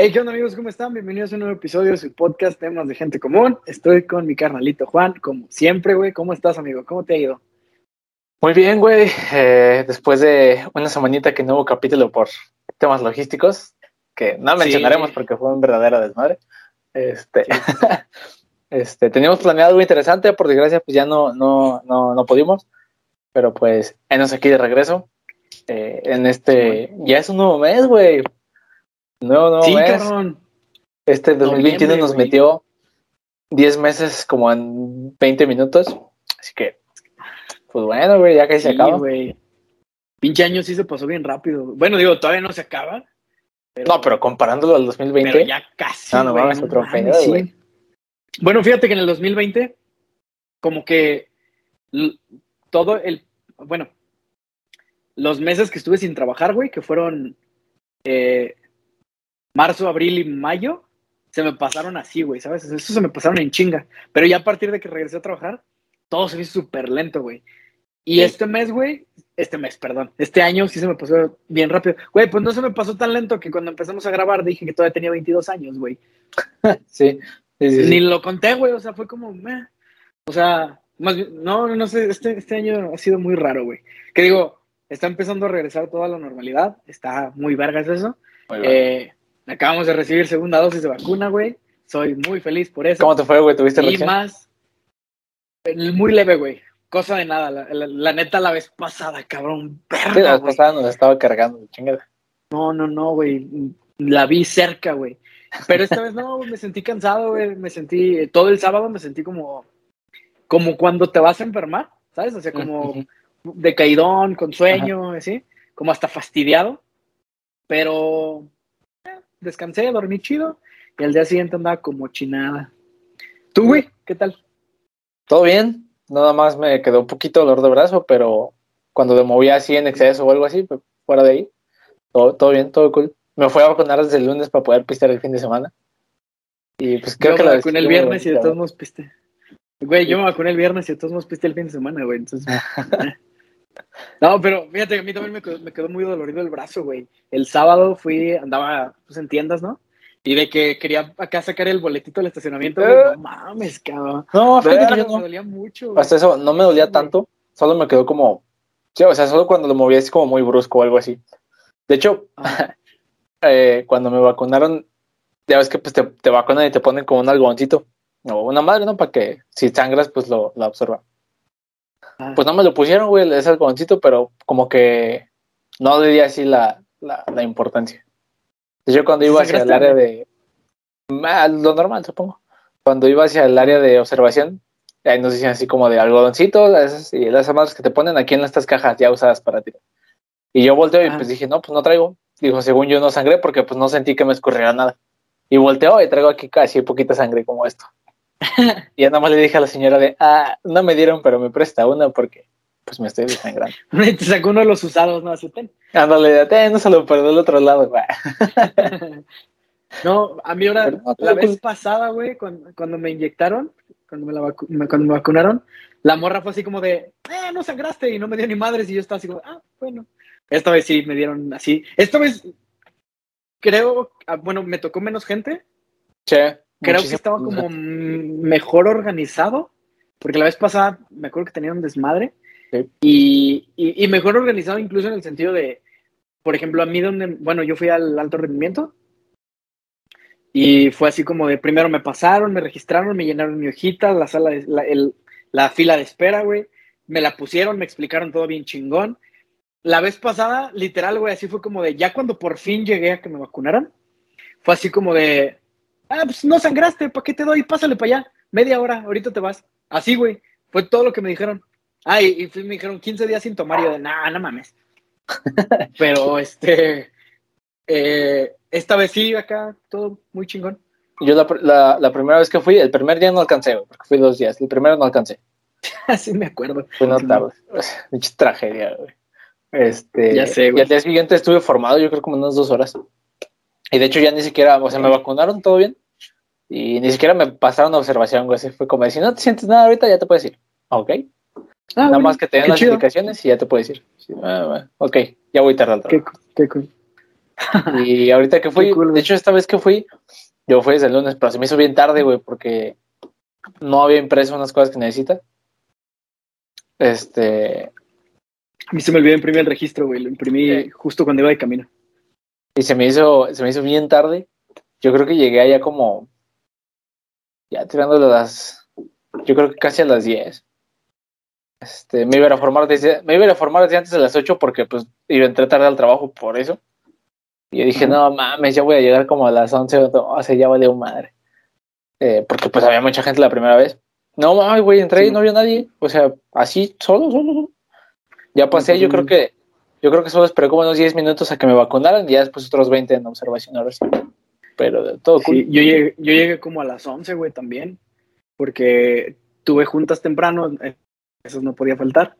Hey, ¿qué onda amigos? ¿Cómo están? Bienvenidos a un nuevo episodio de su podcast Temas de Gente Común. Estoy con mi carnalito Juan, como siempre, güey. ¿Cómo estás, amigo? ¿Cómo te ha ido? Muy bien, güey. Eh, después de una semanita que no hubo capítulo por temas logísticos, que no mencionaremos Sí. porque fue un verdadero desmadre. Este, este, teníamos planeado algo interesante, por desgracia, pues ya no, no, no, no pudimos. Pero pues, enos aquí de regreso. eh, en este, ya es un nuevo mes, güey. Nuevo, nuevo sí, mes. cabrón. Este 2021 Noviembre, nos güey. metió 10 meses como en 20 minutos. Así que, pues bueno, güey, ya casi se Sí, acaba. güey. Pinche año sí se pasó bien rápido. Bueno, digo, todavía no se acaba. No, pero comparándolo al 2020. pero ya casi. No, no güey, mames, otro pedo, sí. güey. Bueno, fíjate que en el 2020, como que todo el. Bueno, los meses que estuve sin trabajar, güey, que fueron eh, marzo, abril y mayo, se me pasaron así, güey, ¿sabes? Eso se me pasaron en chinga. Pero ya a partir de que regresé a trabajar, todo se me hizo súper lento, güey. Y Sí. este mes, güey, este mes, perdón, este año sí se me pasó bien rápido. Güey, pues no se me pasó tan lento que cuando empezamos a grabar dije que todavía tenía 22 años, güey. Sí, sí, sí, sí. Ni lo conté, güey, o sea, fue como, meh. o sea, más bien, no, no sé, este, este año ha sido muy raro, güey. Que digo, está empezando a regresar toda la normalidad, está muy vergas eso. Muy. Eh, acabamos de recibir segunda dosis de vacuna, güey. Soy muy feliz por eso. ¿Cómo te fue, güey? ¿Tuviste y reacción? más, eh, muy leve, güey. Cosa de nada, la, la- la neta la vez pasada, cabrón. Sí, la Verga, vez güey. pasada nos estaba cargando, chingada. No, no, no, güey. La vi cerca, güey. Pero esta vez no, me sentí cansado, güey. Me sentí, todo el sábado me sentí como, como cuando te vas a enfermar, ¿sabes? O sea, como decaidón, con sueño, así, como hasta fastidiado. Pero eh, descansé, dormí chido y al día siguiente andaba como chinada. ¿Tú, güey? ¿Qué tal? Todo bien. Nada más me quedó un poquito dolor de brazo, pero cuando me movía así en exceso o algo así, pues, fuera de ahí, todo, todo bien, todo cool. Me fui a vacunar desde el lunes para poder pistear el fin de semana. Y pues creo yo que me la vacuné el viernes y de todos modos piste. Güey, yo me vacuné el viernes y de todos modos piste el fin de semana, güey. Entonces. eh. no, pero fíjate que a mí también me quedó, me quedó muy dolorido el brazo, güey. El sábado fui, andaba pues, en tiendas, ¿no? Y de que quería acá sacar el boletito del estacionamiento, güey. No mames, cabrón. No, fíjate que me dolía mucho. güey. Hasta eso no me dolía Sí, güey. tanto, solo me quedó como, sí, o sea, solo cuando lo movía así como muy brusco o algo así. De hecho, Ah, eh, cuando me vacunaron, ya ves que pues te, te vacunan y te ponen como un algodoncito o una madre, ¿no? Para que si sangras, pues lo, lo absorba. Pues no me lo pusieron, güey, ese algodoncito, pero como que no le di así la, la, la importancia. Yo cuando iba hacia el ¿Sangraste, área de... Lo normal, supongo. Cuando iba hacia el área de observación, ahí nos decían así como de algodoncitos esas, y esas madres que te ponen aquí en estas cajas ya usadas para ti. Y yo volteo y Ah. pues dije, no, pues no traigo. Dijo, según yo no sangré porque pues no sentí que me escurriera nada. Y volteo y traigo aquí casi poquita sangre como esto. y ya nada más le dije a la señora de, ah, no me dieron, pero me presta una porque pues me estoy desangrando. Te sacó uno de los usados, ¿no? Así, ten. Ándale, ten, no se lo perdí del otro lado, güey. No, a mí ahora, no, la todo vez pasada, güey, cuando, cuando me inyectaron, cuando me, la vacu- me- cuando me vacunaron, la morra fue así como de, eh, no sangraste, y no me dio ni madres, y yo estaba así como, ah, bueno. Esta vez sí me dieron así. Esta vez, creo, ah, bueno, me tocó menos gente, Che, creo que estaba como mejor organizado, porque la vez pasada me acuerdo que tenía un desmadre, Sí. y, y, y mejor organizado incluso en el sentido de, por ejemplo, a mí donde, bueno, yo fui al alto rendimiento, y fue así como de, primero me pasaron, me registraron, me llenaron mi hojita, la sala, de, la, el- la fila de espera, güey, me la pusieron, me explicaron todo bien chingón. La vez pasada, literal, güey, así fue como de, ya cuando por fin llegué a que me vacunaran, fue así como de, ah, pues no sangraste, ¿para qué te doy? Pásale para allá, media hora, ahorita te vas. Así, güey, fue todo lo que me dijeron. Ah, y, me dijeron 15 días sin tomar, y yo de, nah, no mames. Pero, este, eh, esta vez sí, acá, todo muy chingón. Yo la, pr- la, la primera vez que fui, el primer día no alcancé, porque fui dos días. El primero no alcancé. Así me acuerdo. Fue notable. Mucha tragedia, güey. Este, Ya sé, güey. Y al día siguiente estuve formado, yo creo como unas dos horas. Y de hecho ya ni siquiera, o sea, me vacunaron todo bien. Y ni siquiera me pasaron observación, güey. Así fue como de, si no te sientes nada ahorita, ya te puedes ir. Ok. Ah, Nada bueno, más que te den qué las chido. indicaciones y ya te puedes ir. Sí, ah, bueno, ok, ya voy tarde al Qué, trabajo. qué cool. Y ahorita que fui, de hecho, esta vez que fui, yo fui desde el lunes, pero se me hizo bien tarde, güey, porque no había impreso unas cosas que necesita. Este. A mí se me olvidó imprimir el registro, güey. Lo imprimí justo cuando iba de camino. Y se me hizo, se me hizo bien tarde. Yo creo que llegué allá como. Ya tirando las. Yo creo que casi a las 10. Este, me iba a formar desde, me iba a formar desde antes de las 8 porque pues iba a entrar tarde al trabajo por eso. Y yo dije, no mames, ya voy a llegar como a las 11 o sea, ya valió madre. Eh, porque pues había mucha gente la primera vez. No mames, güey, entré y no había nadie. O sea, así, solo, solo, solo. Ya pasé, yo creo que, yo creo que solo esperé como unos 10 minutos a que me vacunaran y ya después otros 20 en observación ahora sí. Pero de todo sí, yo, llegué, yo llegué como a las 11, güey, también. Porque tuve juntas temprano, eh, eso no podía faltar.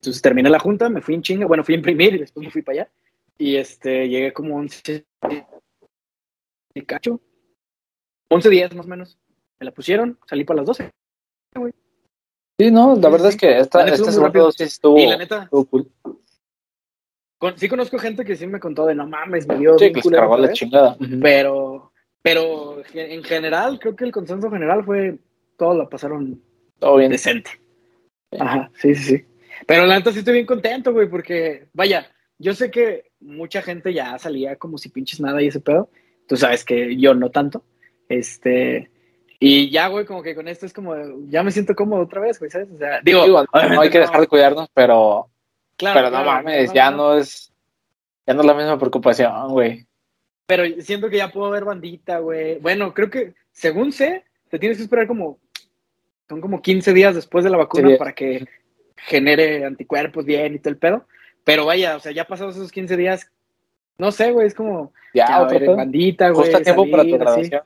Entonces terminé la junta, me fui en chinga, bueno, fui a imprimir y después me fui para allá. Y este, llegué como 11 y cacho. 11 días más o menos. Me la pusieron, salí para las 12. Sí, no, la verdad es que esta, esta segunda dosis estuvo, y la neta, estuvo cool. Con, sí conozco gente que sí me contó de no mames, me dio sí, que cargó la chingada. Pero, pero en general, creo que el consenso general fue todo lo pasaron todo bien. decente. Ajá, sí, sí, sí. Pero la neta sí estoy bien contento, güey, porque, vaya, yo sé que mucha gente ya salía como si pinches nada y ese pedo. Tú sabes que yo no tanto. Este, y ya, güey, como que con esto es como, ya me siento cómodo otra vez, güey, ¿sabes? O sea, digo, no hay que dejar de cuidarnos, pero, claro, pero no mames, ya no es, ya no es la misma preocupación, güey. Pero siento que ya puedo ver bandita, güey. Bueno, creo que, según sé, te tienes que esperar como, son como 15 días después de la vacuna para que genere anticuerpos bien y todo el pedo. Pero vaya, o sea, ya pasados esos 15 días, no sé, güey, es como, ya, ya ver bandita, güey. Justo a tiempo para tu graduación.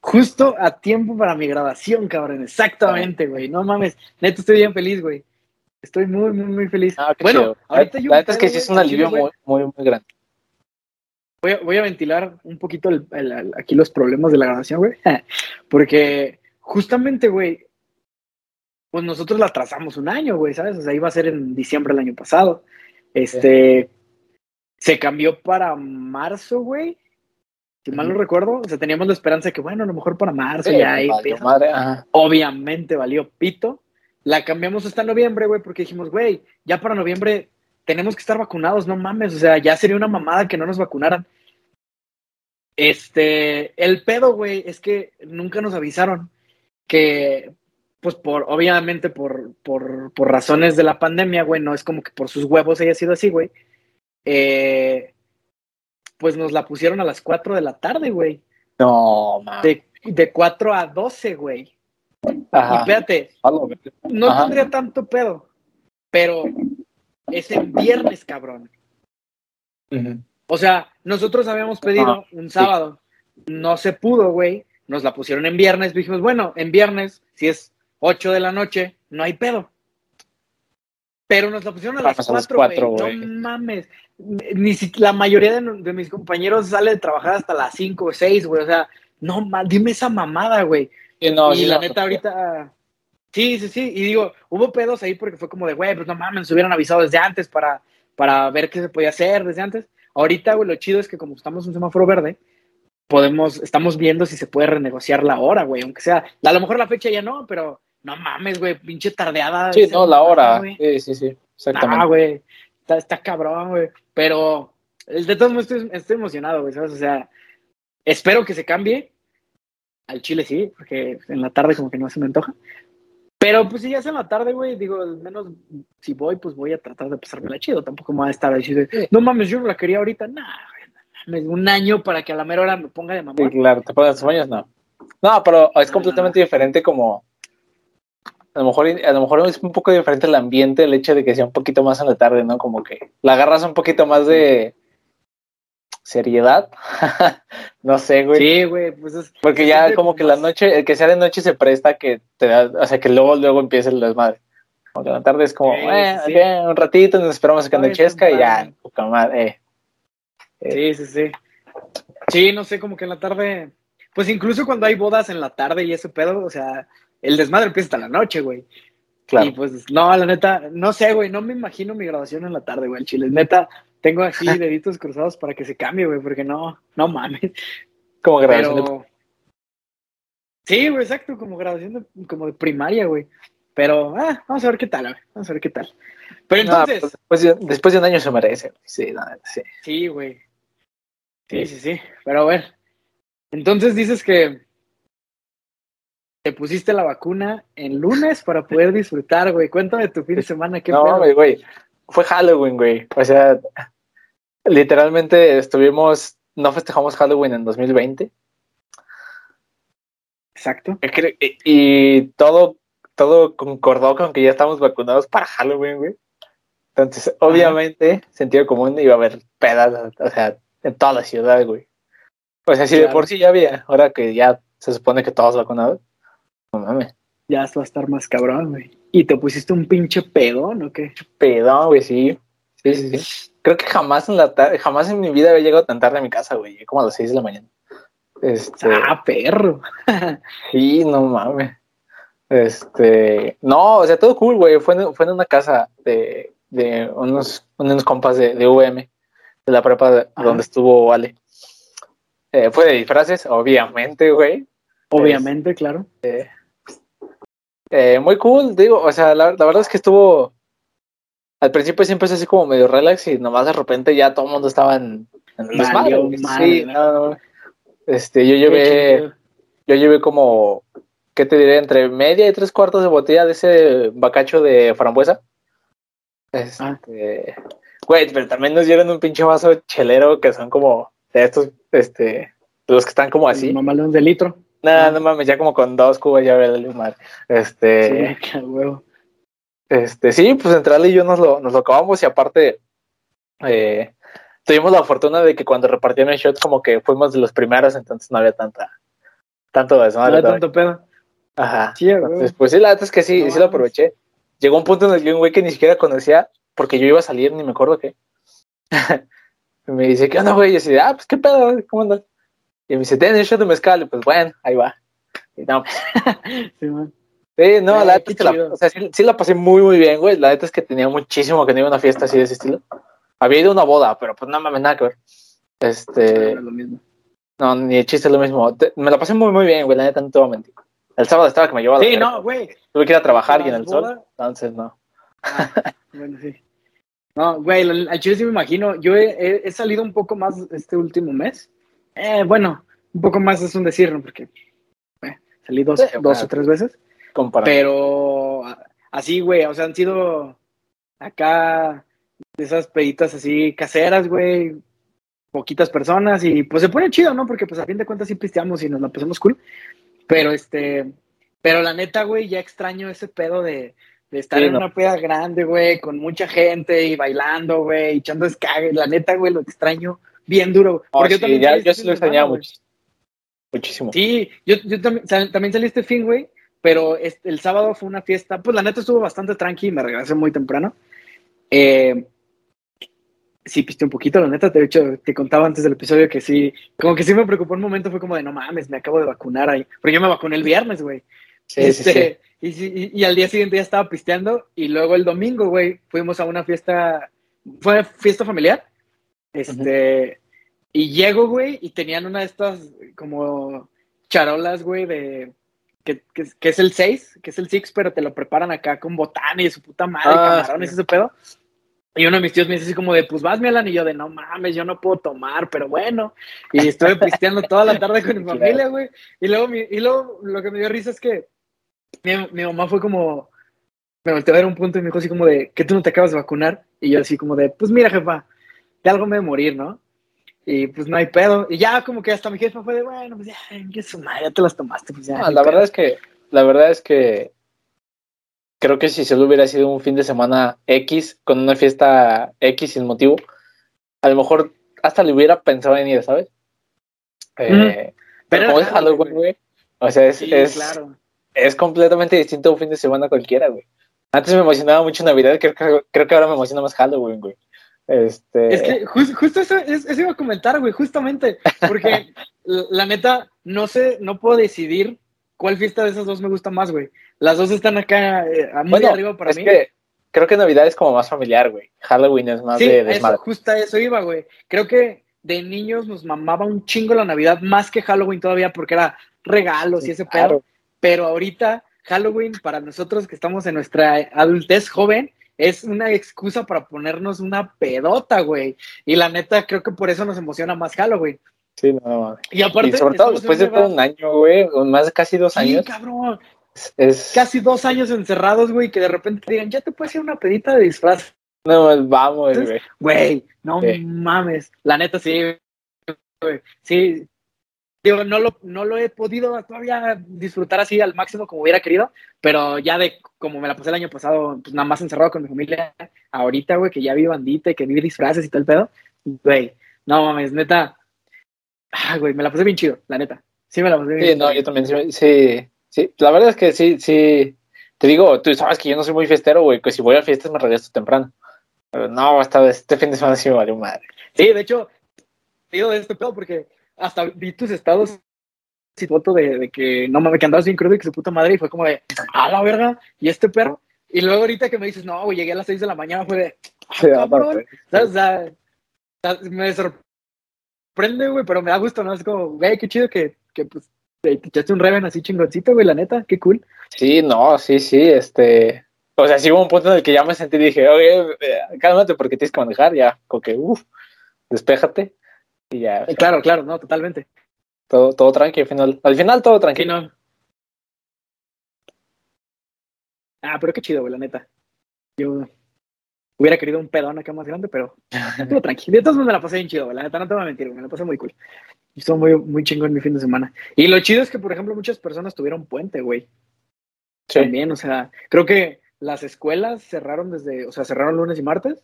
Justo a tiempo para mi grabación, cabrón. Exactamente, güey. No mames. Neto, estoy bien feliz, güey. Estoy muy, muy, muy feliz. Ah, bueno, chido. ahorita yo. La verdad es que sí es un alivio muy, muy, muy grande. Voy a, voy a ventilar un poquito el, el, aquí los problemas de la grabación, güey. Porque justamente, güey, pues nosotros la trazamos un año, güey, ¿sabes? O sea, iba a ser en diciembre del año pasado. Este. Sí. Se cambió para marzo, güey. Si mal no recuerdo, o sea, teníamos la esperanza de que, bueno, a lo mejor para marzo Sí, ya hay. valió madre, ajá. Obviamente valió pito. La cambiamos hasta noviembre, güey, porque dijimos, güey, ya para noviembre tenemos que estar vacunados, no mames. O sea, ya sería una mamada que no nos vacunaran. Este, el pedo, güey, es que nunca nos avisaron que, pues, por, obviamente, por, por, por razones de la pandemia, güey, no es como que por sus huevos haya sido así, güey. Eh, pues nos la pusieron a las 4 de la tarde, güey. No, man. De, de 4 a 12, güey. Y espérate, no Ajá. tendría tanto pedo, pero es en viernes, cabrón. O sea, nosotros habíamos pedido un sábado, no se pudo, güey. Nos la pusieron en viernes, dijimos, bueno, en viernes, si es 8 de la noche, no hay pedo. Pero nos la pusieron a las Vamos a las 4, cuatro, güey. güey. No mames. Ni si, la mayoría de, de mis compañeros sale de trabajar hasta las 5 o 6, güey. O sea, no mames, dime esa mamada, güey. Sí, no, y la no, neta, ahorita. Sí, sí, sí. Y digo, hubo pedos ahí porque fue como de, güey, pues no mames, nos hubieran avisado desde antes para, para ver qué se podía hacer desde antes. Ahorita, güey, lo chido es que como estamos en un semáforo verde, podemos, estamos viendo si se puede renegociar la hora, güey, aunque sea, a lo mejor la fecha ya no, pero no mames, güey, pinche tardeada. Sí, no, la hora. güey. Sí, sí, sí. Exactamente. Ah, güey, está, está cabrón, güey. Pero de todos modos estoy, estoy emocionado, güey, ¿sabes? O sea, espero que se cambie. Al chile sí, porque en la tarde como que no se me antoja. Pero pues si ya es en la tarde, güey, digo, al menos si voy, pues voy a tratar de pasármela chido. Tampoco me voy a estar ahí de, no mames, yo no la quería ahorita. Nah, güey, un año para que a la mera hora me ponga de Sí, mamón. claro, te pones sueños, no. No, pero es Ah. completamente diferente como a lo mejor a lo mejor es un poco diferente el ambiente, el hecho de que sea un poquito más en la tarde, ¿no? Como que la agarras un poquito más de seriedad. no sé, güey. Sí, güey, pues es. Porque ya como que la noche, el que sea de noche se presta que te da, o sea, que luego luego empieza el desmadre. Como que en la tarde es como, Sí, eh, sí, un ratito, nos esperamos a que anochezca y ya, poca madre, eh. Sí, sí, sí. Sí, no sé, como que en la tarde. Pues incluso cuando hay bodas en la tarde y ese pedo, o sea, el desmadre empieza hasta la noche, güey. Claro. Y pues, no, la neta, no sé, güey, no me imagino mi graduación en la tarde, güey, el chile. Neta, tengo así deditos cruzados para que se cambie, güey, porque no, no mames. Como graduación. Sí, güey, exacto, como graduación de, como de primaria, güey. Pero, ah, vamos a ver qué tal, güey. Vamos a ver qué tal. Pero entonces. Pues, después, de, un año se merece, Sí, no, sí. Sí, güey. Sí, sí, sí. Pero a ver. Entonces dices que te pusiste la vacuna en lunes para poder disfrutar, güey. Cuéntame tu fin de semana, qué No, güey, Fue Halloween, güey. O sea, literalmente estuvimos, no festejamos Halloween en 2020. Exacto. Y, todo, todo concordó con que ya estamos vacunados para Halloween, güey. Entonces, obviamente, sentido común iba a haber pedas, o sea, en toda la ciudad, güey. O sea, si de por sí ya había, ahora que ya se supone que todos vacunados, no mames. Ya esto va a estar más cabrón, güey. ¿Y te pusiste un pinche pedón o qué? Pedón, güey, sí. Sí, sí, sí. Creo que jamás en la tarde, jamás en mi vida había llegado tan tarde a mi casa, güey. Como a las 6 de la mañana. Este... Ah, perro. sí, no mames. Este, no, o sea, todo cool, güey. Fue, en, fue en una casa de, de unos, unos compas de, de VM, de la prepa donde estuvo Ale. Eh, fue de disfraces, obviamente, güey. Obviamente, claro. Eh, muy cool, digo, o sea, la, verdad es que estuvo. Al principio siempre es así como medio relax y nomás de repente ya todo el mundo estaba en, en sí, Este, yo llevé, yo llevé como, ¿qué te diré? Entre media y tres cuartos de botella de ese bacacho de frambuesa. Este, güey, pero también nos dieron un pinche vaso chelero que son como de estos, este, los que están como así. Mamalones de litro. Nada, no mames, ya como con dos cubas ya veo el mar. Este. Sí, huevo. Este, sí, pues entre Ale y yo nos lo, nos lo acabamos y aparte eh, tuvimos la fortuna de que cuando repartieron el shot como que fuimos de los primeros, entonces no había tanta, tanto eso. No había tanto pedo. Ajá. Sí, entonces, pues sí, la verdad es que sí, sí lo aproveché. Llegó un punto en el que un güey que ni siquiera conocía, porque yo iba a salir, ni me acuerdo qué. me dice, ¿qué onda, güey? Y yo así, ah, pues qué pedo, ¿cómo andas? Y me dice, ten el shot de mezcal. Y pues bueno, ahí va. Y no, pues. sí, man. Sí, no, la neta es que la, o sea, sí, la pasé muy, muy bien, güey. La neta es que tenía muchísimo que no iba a una fiesta así de ese estilo. Había ido a una boda, pero pues no mames, nada que ver. Este. No, lo mismo. no ni el chiste es lo mismo. me la pasé muy, muy bien, güey. La neta no te voy a mentir. El sábado estaba que me llevaba. Sí, no, güey. Tuve que ir a trabajar y en el sol. Entonces, no. Ah, bueno, sí. No, güey, al chile sí me imagino. Yo he, he, salido un poco más este último mes. Eh, bueno, un poco más es un decir, ¿no? Porque eh, salí dos, dos o tres veces. Pero así, güey, o sea, han sido acá de esas peditas así caseras, güey, poquitas personas y pues se pone chido, ¿no? Porque pues a fin de cuentas sí pisteamos y nos la pasamos cool. Pero este, pero la neta, güey, ya extraño ese pedo de, de estar en una peda grande, güey, con mucha gente y bailando, güey, echando escague. La neta, güey, lo extraño bien duro. Oh, porque yo también ya, yo sí lo extrañaba mucho. Muchísimo. Sí, yo, yo también, también salí este fin, güey, pero este, el sábado fue una fiesta, pues la neta estuvo bastante tranqui y me regresé muy temprano. Eh, sí, piste un poquito, la neta, de hecho, te contaba antes del episodio que sí, como que sí me preocupó un momento, fue como de, no mames, me acabo de vacunar ahí, porque yo me vacuné el viernes, güey. Sí, sí, este, Y, y, al día siguiente ya estaba pisteando y luego el domingo, güey, fuimos a una fiesta, fue fiesta familiar, este, y llego, güey, y tenían una de estas como charolas, güey, de... Que, que, es el 6, que es el 6, pero te lo preparan acá con botán y de su puta madre, ah, camarones, ese pedo. Y uno de mis tíos me dice así como de, pues vas, Milan, y yo de, no mames, yo no puedo tomar, pero bueno. Y estuve pisteando toda la tarde con mi familia, güey. Y luego, mi, y luego lo que me dio risa es que mi, mi, mamá fue como, me volteó a ver un punto y me dijo así como de, que tú no te acabas de vacunar. Y yo así como de, pues mira, jefa, de algo me de morir, ¿no? Y pues no hay pedo. Y ya como que hasta mi jefa fue de, bueno, pues ya, qué su madre, ya te las tomaste, pues ya. la verdad es que, la verdad es que creo que si solo hubiera sido un fin de semana X, con una fiesta X sin motivo, a lo mejor hasta le hubiera pensado en ir, ¿sabes? Eh, pero, como es Halloween, güey. O sea, es, es, es completamente distinto a un fin de semana cualquiera, güey. Antes me emocionaba mucho Navidad, creo, creo que ahora me emociona más Halloween, güey. Este... Es que justo eso, iba a comentar, güey, justamente, porque la neta, no sé, no puedo decidir cuál fiesta de esas dos me gusta más, güey. Las dos están acá eh, muy arriba para es mí. Que creo que Navidad es como más familiar, güey. Halloween es más Sí, de eso, desmadre. justo a eso iba, güey. Creo que de niños nos mamaba un chingo la Navidad, más que Halloween todavía, porque era regalos y ese pedo. Claro. Pero ahorita, Halloween, para nosotros que estamos en nuestra adultez joven, es una excusa para ponernos una pedota, güey. Y la neta, creo que por eso nos emociona más Halloween. Sí, no. Y aparte, Y sobre todo después de todo un año, güey, más de casi dos Sí, años, cabrón. es, es- Casi dos años encerrados, güey, que de repente te digan, ya te puedes ir a una pedita de disfraz. No, vamos, güey. Güey, no Sí. mames. La neta, sí, güey. Sí. Digo, no lo, no lo he podido todavía disfrutar así al máximo como hubiera querido, pero ya de como me la pasé el año pasado, pues nada más encerrado con mi familia, ahorita, güey, que ya vi bandita y que vi disfraces y todo el pedo, güey, no mames, neta. Ah, güey, me la pasé bien chido, la neta. Sí, me la pasé bien Sí, no, yo también, sí, sí, sí. La verdad es que sí, sí. Te digo, tú sabes que yo no soy muy fiestero, güey, que si voy a fiestas me regreso temprano. Pero no, hasta este fin de semana sí me valió madre. Sí, de hecho, digo de este pedo porque hasta vi tus estados y foto de, de que no mames, que andabas bien crudo y que su puta madre y fue como de, a la verga, y este perro. Y luego ahorita que me dices, no, güey, llegué a las 6 de la mañana, fue de, ah, Sí, cabrón. ¿Sabes? O sea, me sorprende, güey, pero me da gusto, ¿no? Es como, güey, qué chido que, que pues, te te echaste un Reven así chingoncito, güey, la neta, qué cool. Sí, no, sí, sí, este. O sea, sí hubo un punto en el que ya me sentí y dije, oye, eh, cálmate porque tienes que manejar, ya, como que, uff, despéjate. Y ya, Eh, Claro, claro, no, totalmente. todo, todo tranqui al final. Al final todo Sí, tranquilo. no. Ah, pero qué chido, güey, la neta. Yo hubiera querido un pedón acá más grande, pero estuvo tranquilo. De todos modos me la pasé bien chido, güey, la neta, no te voy a mentir, güey, me la pasé muy cool. Estuvo muy, muy chingón mi fin de semana. Y lo chido es que, por ejemplo, muchas personas tuvieron puente, güey. Sí. También, o sea, creo que las escuelas cerraron desde, o sea, cerraron lunes y martes.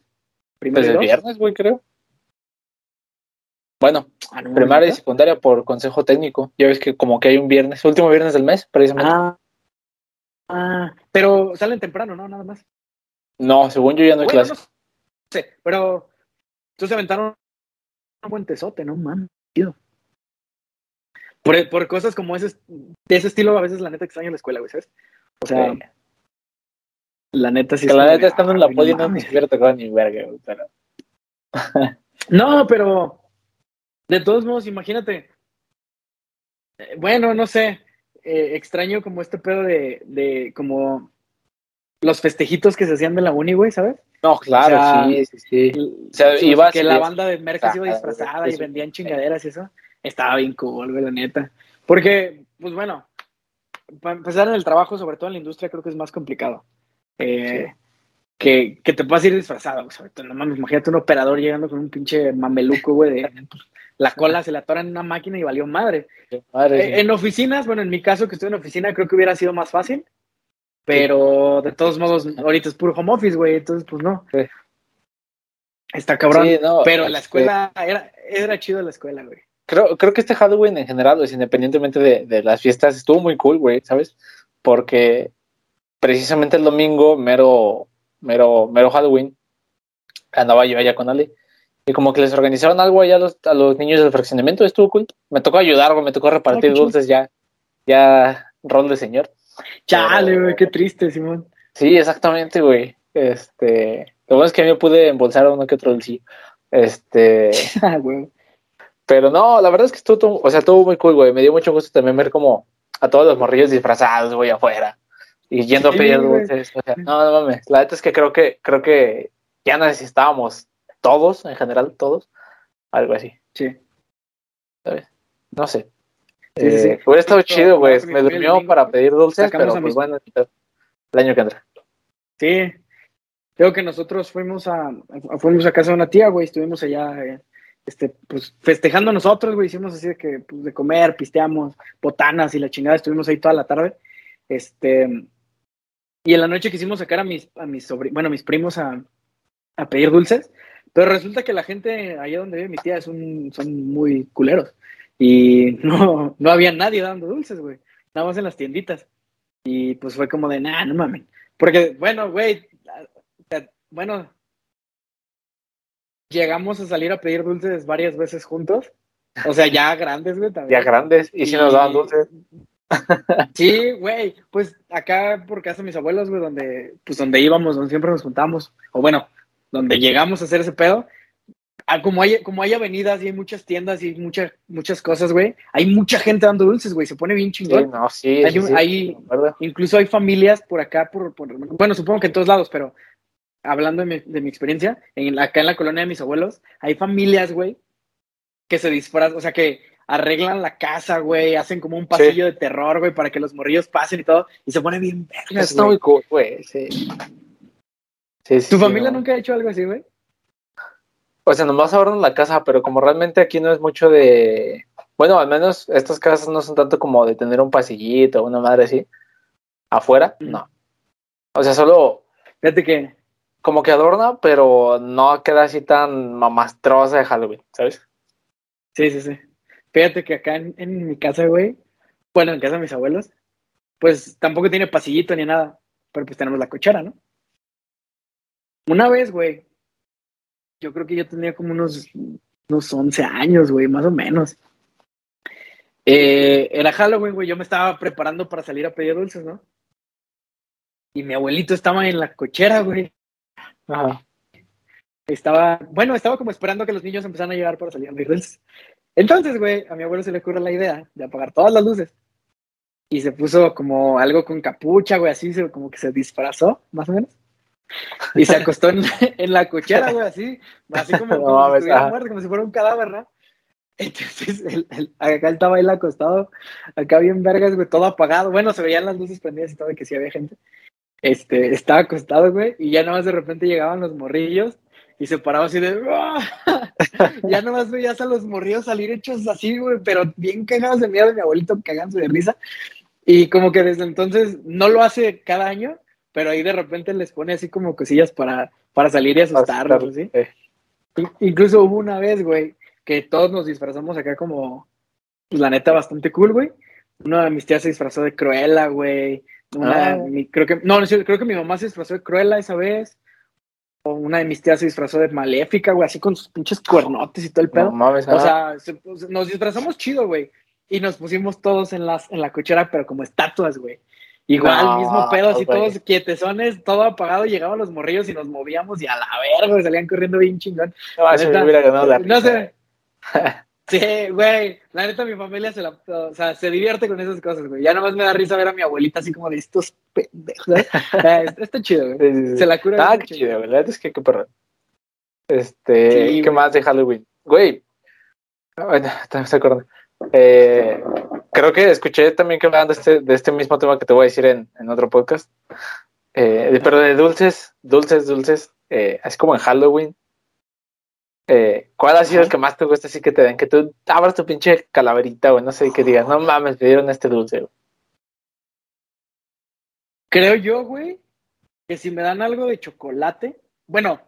Primero Desde el viernes, güey, creo. Bueno, Ah, primaria y secundaria por consejo técnico. Ya ves que como que hay un viernes, último viernes del mes, precisamente. Ah, ah, pero salen temprano, ¿no? Nada más. No, según yo ya no hay Bueno, clase. no sé, pero entonces aventaron un puentezote, ¿no? Man. Por, por cosas como ese, de ese estilo, a veces la neta extraño la escuela, güey, ¿sabes? O sea, Sí. la neta sí Que la neta estando en la poli no ni siquiera te ni verga, güey, pero- No, pero de todos modos, imagínate. Eh, Bueno, no sé. eh, extraño como este pedo de, de como los festejitos que se hacían de la uni, güey, ¿sabes? No, claro, O sea, sí, sí, sí. O sea, ibas que la banda de mercas iba Ah, disfrazada y vendían chingaderas y eso. Estaba bien cool, güey, la neta. Porque, pues bueno, para empezar en el trabajo, sobre todo en la industria, creo que es más complicado. Eh, que, que te puedas ir disfrazado, güey, sobre todo, no mames, imagínate un operador llegando con un pinche mameluco, güey, de la cola se le atora en una máquina y valió madre. Madre, Eh, en oficinas, bueno, en mi caso que estoy en oficina, creo que hubiera sido más fácil. Pero de todos modos, ahorita es puro home office, güey, entonces pues no. Sí. Está cabrón. Sí, no, pero la este, escuela, era, era chido la escuela, güey. creo, creo que este Halloween en general, pues, independientemente de, de las fiestas, estuvo muy cool, güey, ¿sabes? Porque precisamente el domingo, mero, mero, mero Halloween, andaba yo allá con Ale. Y como que les organizaron algo allá a los, a los niños del fraccionamiento, estuvo cool. Me tocó ayudar, güey, me tocó repartir dulces ya, ya, rol de señor. Chale, güey, qué triste, Simón. Sí, exactamente, güey. Este, lo bueno es que a mí me pude embolsar uno que otro dulcillo. Este, Ah, güey. Pero no, la verdad es que estuvo, o sea, estuvo muy cool, güey. Me dio mucho gusto también ver como a todos los morrillos disfrazados, güey, afuera. Y yendo Sí, a pedir dulces. O sea, no, no mames. La neta es que creo que, creo que ya necesitábamos todos, en general, todos, algo así. Sí. No sé. Sí, sí, Eh, sí. Hubiera estado chido, güey. Me durmió para pedir dulces, pero pues mis- bueno, el año que entra. Sí. Creo que nosotros fuimos a, fuimos a casa de una tía, güey, estuvimos allá, eh, este, pues, festejando nosotros, güey, hicimos así de que, pues, de comer, pisteamos, botanas y la chingada, estuvimos ahí toda la tarde, este, y en la noche quisimos sacar a mis, a mis sobri- bueno, a mis primos a, a pedir dulces, pero resulta que la gente allá donde vive mi tía es un, son muy culeros, y no, no había nadie dando dulces, güey, nada más en las tienditas, y pues fue como de, nah, no mamen, porque, bueno, güey, te- bueno, llegamos a salir a pedir dulces varias veces juntos. O sea, ya grandes, güey, también. Ya grandes. Y si nos daban dulces. Sí, güey, pues acá por casa de mis abuelos, güey, donde, pues donde íbamos, donde siempre nos juntamos, o bueno, donde llegamos a hacer ese pedo, ah, como hay, como hay avenidas y hay muchas tiendas y muchas, muchas cosas, güey, hay mucha gente dando dulces, güey, se pone bien chingón. Sí, no, sí, Hay sí. Incluso hay familias por acá, por, por- bueno, supongo que en todos lados, pero hablando de mi, de mi experiencia, en, acá en la colonia de mis abuelos, hay familias, güey, que se disfrazan, o sea, que arreglan la casa, güey, hacen como un pasillo de terror, güey, para que los morrillos pasen y todo, y se pone bien vergas, está muy cool, güey, sí. Sí, sí, ¿Tu sí, familia no. nunca ha hecho algo así, güey? O sea, nomás ahorran la casa, pero como realmente aquí no es mucho de. Bueno, al menos estas casas no son tanto como de tener un pasillito o una madre así. Afuera, Mm. no. O sea, solo Fíjate que, como que adorna, pero no queda así tan mamastrosa de Halloween, ¿sabes? sí, sí, sí. Fíjate que acá en, en mi casa, güey, bueno, en casa de mis abuelos, pues tampoco tiene pasillito ni nada, pero pues tenemos la cochera, ¿no? Una vez, güey, yo creo que yo tenía como unos, unos 11 años, güey, más o menos. Eh, era Halloween, güey, yo me estaba preparando para salir a pedir dulces, ¿no? Y mi abuelito estaba en la cochera, güey. Ajá. Estaba, bueno, estaba como esperando que los niños empezaran a llegar para salir a pedir dulces. Entonces, güey, a mi abuelo se le ocurre la idea de apagar todas las luces. Y se puso como algo con capucha, güey, así, como que se disfrazó, más o menos. Y se acostó en, en la cochera, güey, así, así como, No como si estuviera ajá. muerto, como si fuera un cadáver, ¿no? Entonces, el- el- acá él estaba él acostado, acá bien vergas, güey, todo apagado. Bueno, se veían las luces prendidas y todo, de que sí había gente. Este, estaba acostado, güey, y ya nada más de repente llegaban los morrillos y se paraba así de. Ya nada más veías a los morrillos salir hechos así, güey, pero bien cagados de miedo, mi abuelito cagándose de risa. Y como que desde entonces no lo hace cada año, pero ahí de repente les pone así como cosillas para, para salir y asustarlos, ¿sí? Eh, In- Incluso hubo una vez, güey, que todos nos disfrazamos acá como, pues la neta, bastante cool, güey. Una de mis tías se disfrazó de Cruella, güey. Una, Ah. mi- creo que, no, creo que mi mamá se disfrazó de Cruella esa vez. O una de mis tías se disfrazó de Maléfica, güey, así con sus pinches cuernotes y todo el pedo. No mames, O ajá. sea, se- pues, nos disfrazamos chido, güey. Y nos pusimos todos en, las, en la cochera, pero como estatuas, güey. Igual, No, mismo pedo, así todos quietesones, todo apagado. Llegaban los morrillos y nos movíamos y a la verga, salían corriendo bien chingón. No, eso me neta, hubiera ganado la No risa. sé. Sí, güey. La neta, mi familia se la, o sea, se divierte con esas cosas, güey. Ya nomás me da risa ver a mi abuelita así como de estos pendejos. Eh, está, chido, güey. Sí, sí, sí. Se la cura. Ah, qué chido. güey. La verdad es que qué perro. Este, Sí, ¿qué güey. más de Halloween? Güey. Bueno, se acuerdan. Eh, creo que escuché también que hablaban de este, de este mismo tema que te voy a decir en, en otro podcast. Eh, pero de dulces, dulces, dulces, eh, así como en Halloween. Eh, ¿Cuál ha sido el que más te gusta así que te den? Que tú abras tu pinche calaverita, güey, no sé, que digas, no mames, me dieron este dulce, güey. Creo yo, güey, que si me dan algo de chocolate, bueno,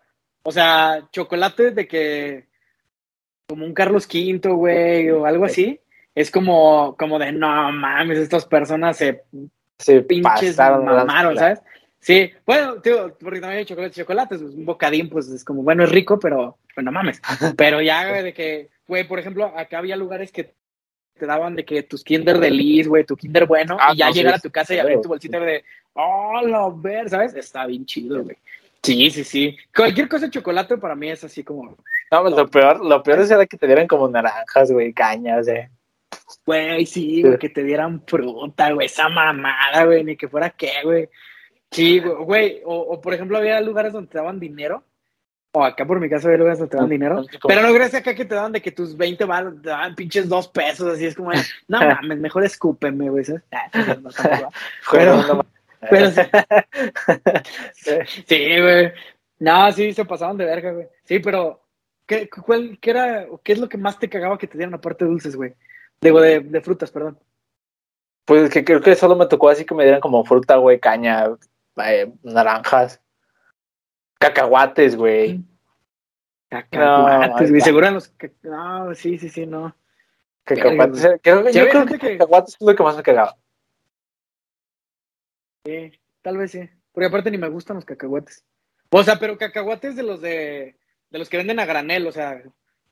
o sea, chocolate de que como un Carlos V, güey, o algo así, es como, como de no mames, estas personas se Se pinches mamaron. ¿sabes? Sí, bueno, tío, porque también hay chocolates, chocolates, pues, un bocadín, pues es como, bueno, es rico, pero, pues no mames. Pero ya, güey, de que, güey, por ejemplo, acá había lugares que te daban de que tus Kinder de Lis, güey, tu Kinder bueno, Ah, y ya no, sí, llegar a tu casa y abrir tu bolsita de, oh, lo ver, ¿sabes? Está bien chido, güey. Sí, sí, sí. Cualquier cosa de chocolate para mí es así como, No, pues, lo peor, lo peor era que te dieran como naranjas, güey, cañas, eh. Güey, sí, güey, que te dieran fruta, güey, esa mamada, güey, ni que fuera qué, güey. Sí, güey, o, o por ejemplo había lugares donde te daban dinero, o acá por mi casa había lugares donde te daban dinero, pero no crees acá que te daban de que tus 20 baros te daban pinches dos pesos, así es como, no mames, mejor escúpeme, güey, ¿sabes? No, tampoco, Pero, pero- sí, sí, güey, no, sí, se pasaban de verga, güey, sí, pero, ¿qué, cuál, qué era, qué es lo que más te cagaba que te dieran aparte de dulces, güey? Digo, de, de frutas, perdón. Pues que creo que solo me tocó así que me dieran como fruta, güey, caña, eh, naranjas, cacahuates, güey. Cacahuates, No, güey. ya. Seguro los. No, sí, sí, sí, no. Cacahuates. eh, Creo, yo creo que que- cacahuates es lo que más me cagaba. Sí, tal vez sí. Porque aparte ni me gustan los cacahuates. O sea, pero cacahuates de los de. De los que venden a granel, o sea,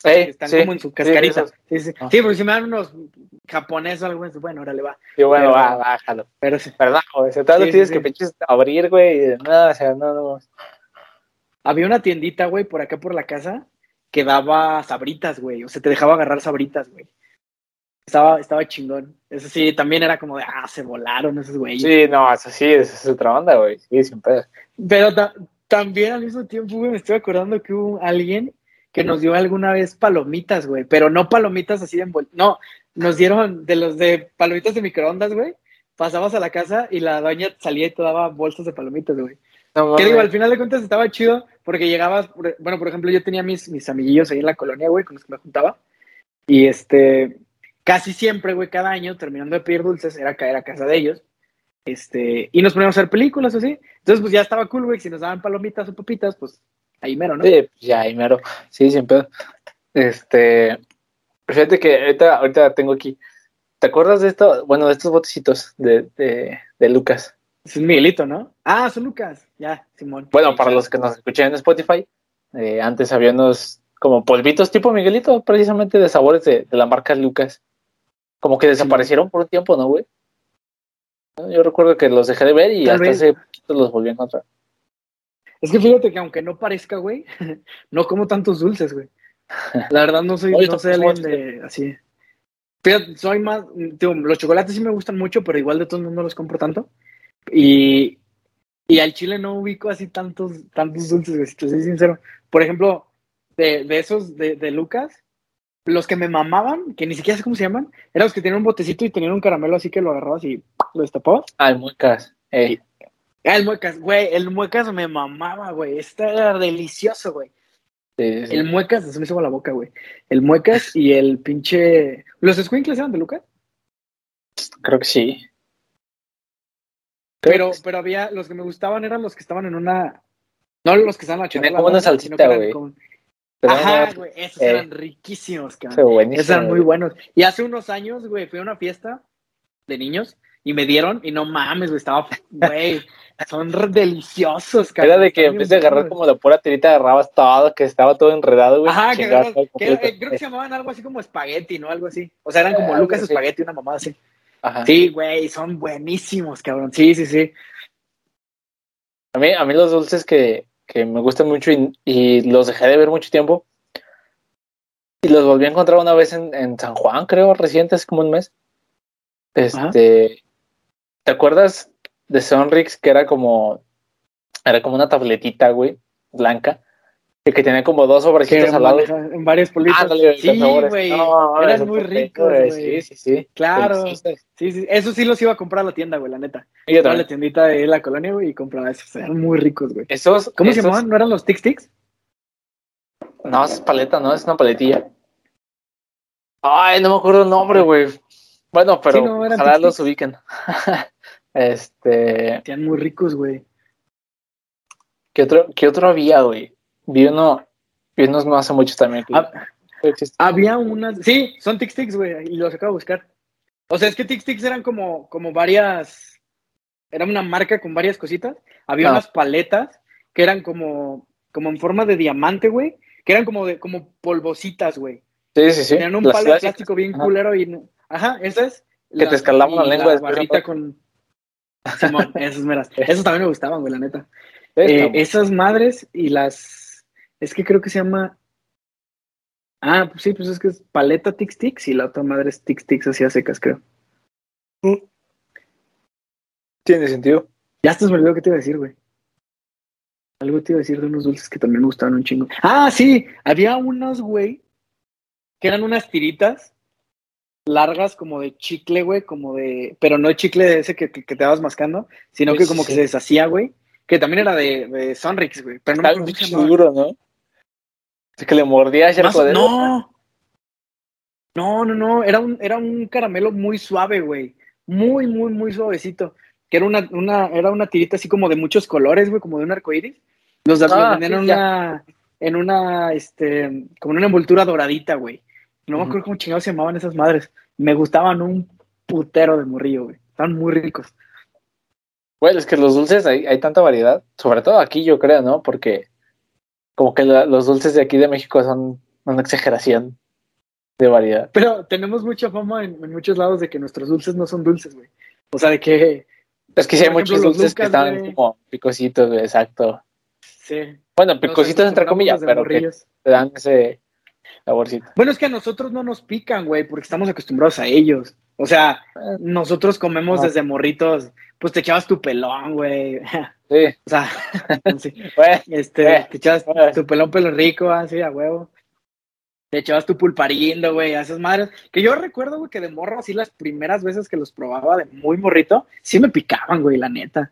están sí, como en su cascarita. sí, Sí, sí, Ah. Sí, porque si me dan unos japoneses o algo así, bueno, órale, va. Y bueno, Pero- va, bájalo. Pero sí. Todo Sí, lo tienes que pinches abrir, güey, nada, o sea, no, no. Había una tiendita, güey, por acá por la casa que daba sabritas, güey. O sea, te dejaba agarrar sabritas, güey. Estaba, estaba chingón. Eso sí, también era como de, ah, se volaron esos güeyes. Sí, no, eso sí, eso es otra onda, güey. Sí, sin pedo. Pero ta- también al mismo tiempo, güey, me estoy acordando que hubo alguien que nos dio alguna vez palomitas, güey. Pero no palomitas así de envol... No, nos dieron de los de palomitas de microondas, güey. Pasabas a la casa y la doña salía y te daba bolsas de palomitas, güey. No, Que digo, al final de cuentas estaba chido porque llegabas, bueno, por ejemplo, yo tenía mis, mis amiguillos ahí en la colonia, güey, con los que me juntaba. Y este, casi siempre, güey, cada año, terminando de pedir dulces, era caer a casa de ellos. Este, y nos poníamos a ver películas o así. Entonces, pues ya estaba cool, güey, si nos daban palomitas o papitas, pues ahí mero, ¿no? Sí, ya, ahí mero. Sí, sin pedo. Este, fíjate que ahorita, ahorita tengo aquí. ¿Te acuerdas de esto? Bueno, de estos botecitos de, de, de Lucas. Es un Miguelito, ¿no? Ah, son Lucas. Ya, Simón. Bueno, para los que nos escuchan en Spotify, eh, antes había unos como polvitos tipo Miguelito, precisamente de sabores de, de la marca Lucas. Como que desaparecieron por un tiempo, ¿no, güey? Yo recuerdo que los dejé de ver y Tal hasta vez. hace los volví a encontrar. Es que fíjate que aunque no parezca, güey, no como tantos dulces, güey. La verdad no soy, Oye, no soy alguien de así. Fíjate, soy más, los chocolates sí me gustan mucho, pero igual de todos modos no los compro tanto. Y, y al chile no ubico así tantos, tantos dulces, güey, si te soy sincero. Por ejemplo, de, de esos de, de Lucas, los que me mamaban, que ni siquiera sé cómo se llaman, eran los que tenían un botecito y tenían un caramelo así que lo agarrabas y lo destapabas. Ah, el muecas. Ey, Ah, el muecas, güey, el muecas me mamaba, güey. Este era delicioso, güey. sí, sí. El muecas, se me hizo la boca, güey. El muecas y el pinche. ¿Los squinkles eran de Lucas? Creo que sí. Creo Pero, que pero había. Los que me gustaban eran los que estaban en una. No los que estaban en la charola, como una salsita, güey. Pero Ajá, güey. Esos eh, eran riquísimos, cabrón. Esos eran muy buenos. Y hace unos años, güey, fui a una fiesta de niños y me dieron, y no mames, güey, estaba. Güey, son deliciosos, cabrón. Era de que en vez de agarrar como la pura tirita agarrabas todo, que estaba todo enredado, güey. Ajá, que agarras- eh, creo que se llamaban algo así como espagueti, ¿no? Algo así. O sea, eran como Eh, Lucas así. Espagueti, una mamada así. Ajá. Sí, güey, son buenísimos, cabrón. Sí, sí, sí. A mí, a mí los dulces que, que me gustan mucho y, y los dejé de ver mucho tiempo. Y los volví a encontrar una vez en, en San Juan, creo, reciente, hace como un mes. Este, ¿te acuerdas de Sonrix que era como, era como una tabletita, güey, blanca, y que tenía como dos Que sobrecitos al lado? en varios polvitos. Ándale, sí, güey. No, muy rico, güey. Sí, sí, sí. Claro. Sí, sí. Eso sí los iba a comprar a la tienda, güey, la neta. Y yo la tiendita de la colonia, güey, y compraba esos. Eran muy ricos, güey. Esos, ¿Cómo se llamaban? ¿No eran los Tic Tics? No, es paleta, no, es una paletilla. Ay, no me acuerdo el nombre, güey. Bueno, pero Sí, no, ojalá Tic los ubiquen. este, Eran muy ricos, güey. ¿qué otro, qué otro había, güey? Vi uno, vi unos no hace mucho también. Ah. Había unas. Sí, son Tic Tics, güey, y los acabo de buscar. O sea, es que Tic Tics eran como, como varias. Era una marca con varias cositas. Había Ah. unas paletas que eran como, como en forma de diamante, güey. Que eran como de como polvositas, güey. Sí, sí, sí. Tenían un Las palo de plástico bien Ajá. culero y. Ajá, esas. Que te escalaban la lengua después, barrita con. Simón, esas meras. Esos también me gustaban, güey, la neta. Eh, esas madres y las. Es que creo que se llama. Ah, pues sí, pues es que es paleta Tix Tix y la otra madre es Tix Tix así a secas, creo. Tiene sentido. Ya hasta se me olvidó qué te iba a decir, güey. Algo te iba a decir de unos dulces que también me gustaban un chingo. Ah, sí, había unos, güey, que eran unas tiritas largas como de chicle, güey, como de. Pero no chicle de ese que, que, que te vas mascando, sino Sí, que como sí. que se deshacía, güey. Que también era de, de Sonrix, güey. Pero no me Está acuerdo se llamaba. duro, ¿no? Es que le Más- como de- no. No, no, no. Era un, era un caramelo muy suave, güey. Muy, muy, muy suavecito. Que era una, una, era una tirita así como de muchos colores, güey, como de un arcoíris. Los, Ah, vendían en sí, ya. una, en una, este, como en una envoltura doradita, güey. No me acuerdo cómo chingados se llamaban esas madres. Me gustaban un putero de morrillo, güey. Estaban muy ricos. Bueno, es que los dulces hay, hay tanta variedad, sobre todo aquí yo creo, ¿no? Porque como que la- los dulces de aquí de México son una exageración de variedad. Pero tenemos mucha fama en, en muchos lados de que nuestros dulces no son dulces, güey. O sea, de que Es que sí hay ejemplo, muchos dulces que están güey. como picositos, güey, exacto. sí. Bueno, picositos entre comillas, pero que te dan ese saborcito. Bueno, es que a nosotros no nos pican, güey, porque estamos acostumbrados a ellos. O sea, nosotros comemos No. desde morritos, pues te echabas tu pelón, güey. Sí, O sea, sí, güey, este, te echabas tu pelón pelo rico, así, a huevo. Te echabas tu pulparindo, güey, a esas madres. Que yo recuerdo, güey, que de morro, así las primeras veces que los probaba de muy morrito, sí me picaban, güey, la neta.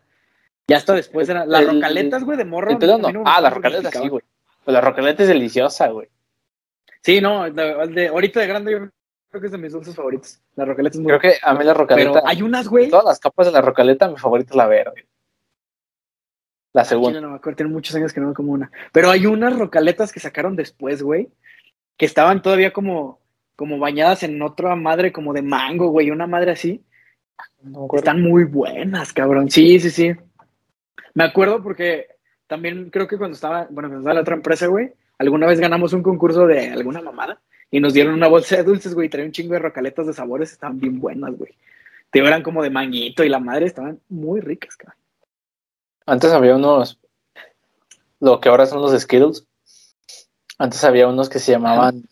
Ya hasta después eran las El- rocaletas, güey, de morro. el no. Ah, la gustaban porque me rocaleta sí, güey. Pues la rocaleta es deliciosa, güey. Sí, no, de, de- ahorita de grande yo creo que es de mis dulces favoritos. La rocaleta es muy Creo que a mí la rocaleta, Pero hay unas, güey. todas las capas de la rocaleta, mi favorita es la verde. La segunda. no me acuerdo, tiene muchos años que no me como una. Pero hay unas rocaletas que sacaron después, güey, que estaban todavía como, como bañadas en otra madre como de mango, güey, una madre así. No. Están muy buenas, cabrón. Sí, sí, sí. Me acuerdo porque también creo que cuando estaba, bueno, cuando estaba en la otra empresa, güey, alguna vez ganamos un concurso de alguna mamada y nos dieron una bolsa de dulces, güey, traía un chingo de rocaletas de sabores, estaban bien buenas, güey. Te eran como de manguito y la madre estaban muy ricas, cabrón. Antes había unos, lo que ahora son los Skittles. Antes había unos que se llamaban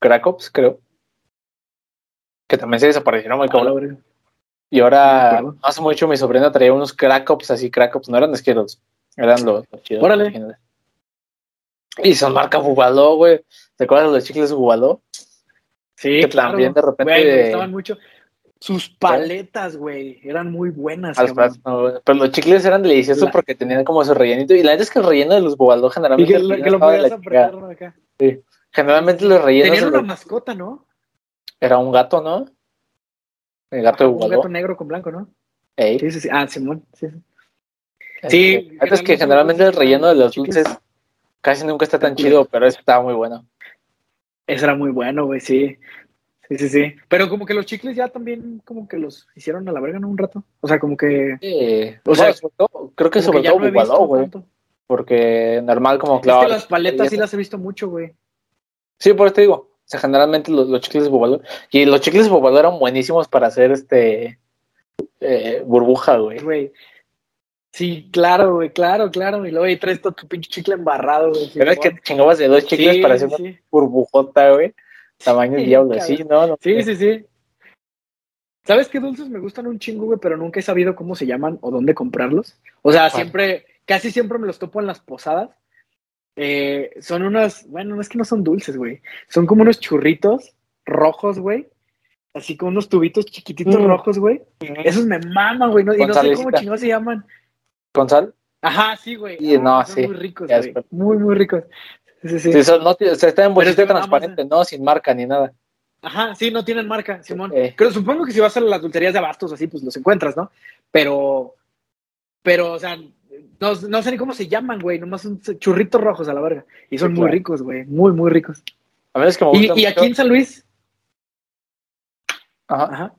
Krakops, creo. Que también se desaparecieron muy A la cabrón. Y ahora, hace mucho, mi sobrina traía unos Krakops, así Krakops, no eran Skittles, eran los, los chidos. Órale. originales. Y son marca Bubaló, güey. ¿Te acuerdas de los chicles Bubaló? Sí, que claro. también de repente. Güey, me gustaban mucho. Sus paletas, güey, eran muy buenas. no, pero los chicles eran deliciosos La- porque tenían como su rellenito. Y la neta es que el relleno de los Bubaló Y generalmente. que, el lo- relleno que lo de podías apretar acá. Generalmente los rellenos Tenían de una los- mascota, ¿no? era un gato, ¿no? El gato de Un Bubaló. gato negro con blanco, ¿no? Ey. Sí, sí, sí. Ah, Simón. Sí, sí. Este, Sí, es que generalmente el relleno de los dulces casi nunca está tan chido, pero ese estaba muy bueno. Ese era muy bueno, güey, sí. Sí, sí, sí. Pero como que los chicles ya también como que los hicieron a la verga, ¿no? Un rato. O sea, como que... O sea, bueno, sobre todo- creo que sobre todo Bubaló, güey. Porque normal como Es claro. que las paletas sí las he visto mucho, güey. Sí, por eso te digo. O sea, generalmente los, los chicles Bubaló. Y los chicles Bubaló eran buenísimos para hacer este eh, burbuja, güey. Güey. Sí, claro, güey, claro, claro. Y luego ahí traes todo tu pinche chicle embarrado, güey. Pero es que te chingabas de dos chicles Sí, para hacer una sí. burbujota, güey. Tamaño Sí, diablo, cabrón. sí, ¿no? no Sí, sí, sí. ¿Sabes qué dulces me gustan un chingo, güey? Pero nunca he sabido cómo se llaman o dónde comprarlos. O sea, siempre, casi siempre me los topo en las posadas. Eh, son unos, bueno, es que no son dulces, güey. Son como unos churritos rojos, güey. Así como unos tubitos chiquititos Mm. rojos, güey. Esos me maman, güey. no- y no sé cómo chingados se llaman. ¿Con sal? Ajá, sí, güey. Ah, no, son sí. muy ricos, güey. después. Muy, muy ricos. Sí, sí. Sí, son- no, o sea, está en es bolsita que transparente, ¿no? Sin marca ni nada. Ajá, sí, no tienen marca, Simón. Eh. Pero supongo que si vas a las dulcerías de abastos así, pues los encuentras, ¿no? Pero, pero, o sea, no, no sé ni cómo se llaman, güey, nomás son churritos rojos a la verga. Y son Sí, muy claro. ricos, güey, muy, muy ricos. A menos que me Y, gusta y aquí en San Luis, Ajá. ajá.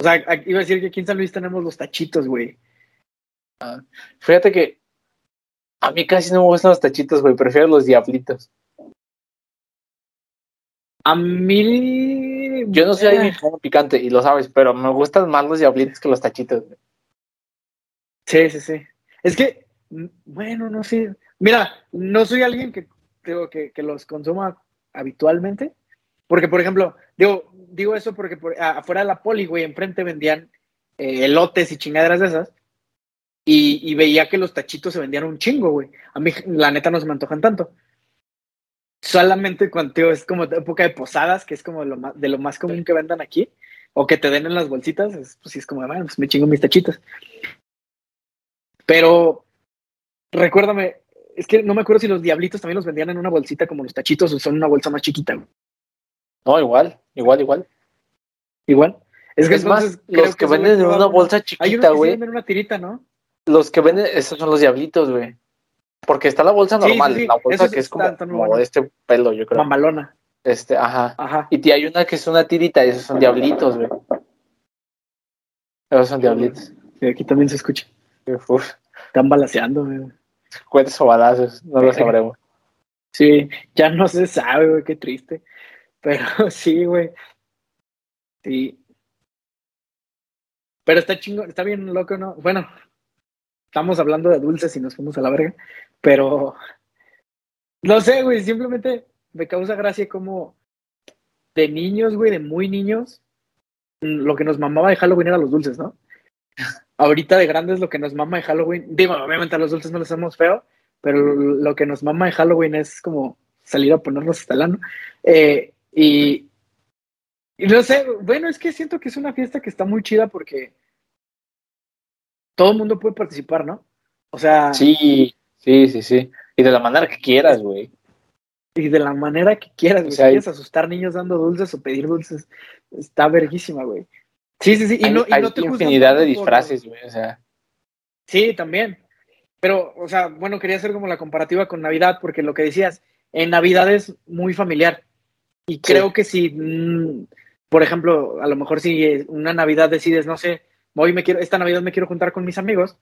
O sea, iba a decir que aquí en San Luis tenemos los tachitos, güey. Fíjate que a mí casi no me gustan los tachitos, güey. Prefiero los diablitos. A mí. Yo no soy eh, alguien come picante, y lo sabes, pero me gustan más los diablitos que los tachitos. güey. Sí, sí, sí. Es que, mm, bueno, no sé. Mira, no soy alguien que, digo, que, que los consuma habitualmente. Porque, por ejemplo, digo, digo eso porque por, afuera de la poli, güey, enfrente vendían eh, elotes y chingaderas de esas. Y, y veía que los tachitos se vendían un chingo, güey. A mí, la neta, no se me antojan tanto. Solamente cuando digo, es como época de posadas, que es como lo más, de lo más común que vendan aquí, o que te den en las bolsitas, es, pues sí es como, bueno, pues me chingo mis tachitos. Pero recuérdame, es que no me acuerdo si los diablitos también los vendían en una bolsita como los tachitos o son una bolsa más chiquita. güey. No, igual, igual, igual. Igual. Es que Es más, entonces los que venden en una bolsa Hay chiquita, unos que sí güey. venden una tirita, ¿no? Los que venden, esos son los diablitos, güey. Porque está la bolsa Sí, sí, normal, sí, la bolsa que es como, como este pelo, yo creo. Mamalona. Este, ajá. Ajá. Y hay una que es una tirita, y esos son diablitos, güey. Esos son diablitos. Sí, aquí también se escucha. Uf, Están balaseando, güey. cuentas o balazos, no lo sabremos. Sí, ya no se sabe, güey, qué triste. Pero sí, güey. Sí. Pero está chingo, está bien loco, ¿no? Bueno, estamos hablando de dulces y nos fuimos a la verga, pero no sé, güey, simplemente me causa gracia como de niños, güey, de muy niños, lo que nos mamaba de Halloween era los dulces, ¿no? Ahorita de grandes lo que nos mama de Halloween, digo, obviamente a los dulces no les hacemos feo, pero lo que nos mama de Halloween es como salir a ponernos hasta el ano. Eh, y, y no sé, bueno, es que siento que es una fiesta que está muy chida porque todo el mundo puede participar, ¿no? O sea. Sí, sí, sí, sí. Y de la manera que quieras, güey. Y de la manera que quieras, güey. si quieres asustar niños dando dulces o pedir dulces, está verguísima, güey. Sí, sí, sí. Y no, hay, y no te infinidad de disfraces, güey. O sea. Sí, también. Pero, o sea, bueno, quería hacer como la comparativa con Navidad, porque lo que decías, en Navidad es muy familiar. Y creo que si, mm, por ejemplo, a lo mejor si una Navidad decides, no sé, hoy me quiero, esta Navidad me quiero juntar con mis amigos,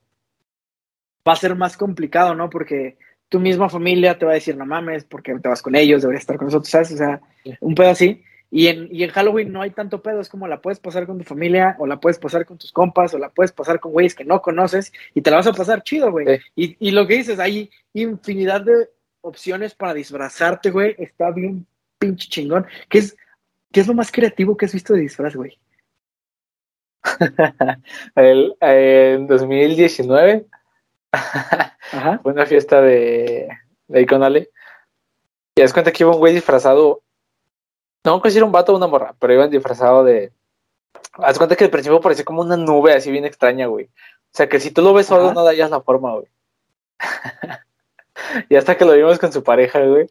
va a ser más complicado, ¿no? Porque tu misma familia te va a decir, no mames, porque te vas con ellos, deberías estar con nosotros, ¿sabes? O sea, un pedo así. Y en, y en Halloween no hay tanto pedo, es como la puedes pasar con tu familia, o la puedes pasar con tus compas, o la puedes pasar con güeyes que no conoces, y te la vas a pasar chido, güey. Y, y lo que dices, hay infinidad de opciones para disfrazarte, güey, está bien pinche chingón. ¿Qué es, ¿Qué es lo más creativo que has visto de disfraz, güey? El, en 2019 fue una fiesta de, de Iconale. Y das cuenta que iba un güey disfrazado. No era un vato o una morra, pero iban disfrazado de. Haz cuenta que al principio parecía como una nube así bien extraña, güey. O sea que si tú lo ves solo, no dayas la forma, güey. y hasta que lo vimos con su pareja, güey,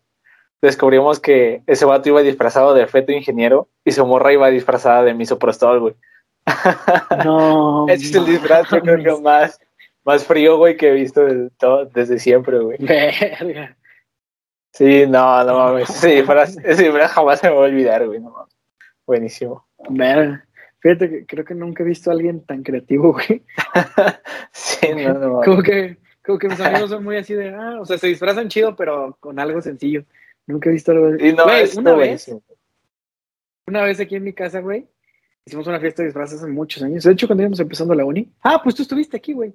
descubrimos que ese vato iba disfrazado de feto ingeniero y su morra iba disfrazada de misoprostol, güey. No. Ese es el disfraz, yo creo que más, más frío, güey, que he visto desde, todo, desde siempre, güey. Verga. Sí, no, no mames. Ese disfraz, ese disfraz jamás se me va a olvidar, güey. No mames. Buenísimo. Verga. Fíjate que creo que nunca he visto a alguien tan creativo, güey. sí, no, no. Como que, como que mis amigos son muy así de, ah, o sea, se disfrazan chido, pero con algo sencillo. Nunca he visto algo Y no, Güey, una vez, buenísimo. una vez aquí en mi casa, güey, hicimos una fiesta de disfraces hace muchos años. De hecho, cuando íbamos empezando la uni. Ah, pues tú estuviste aquí, güey.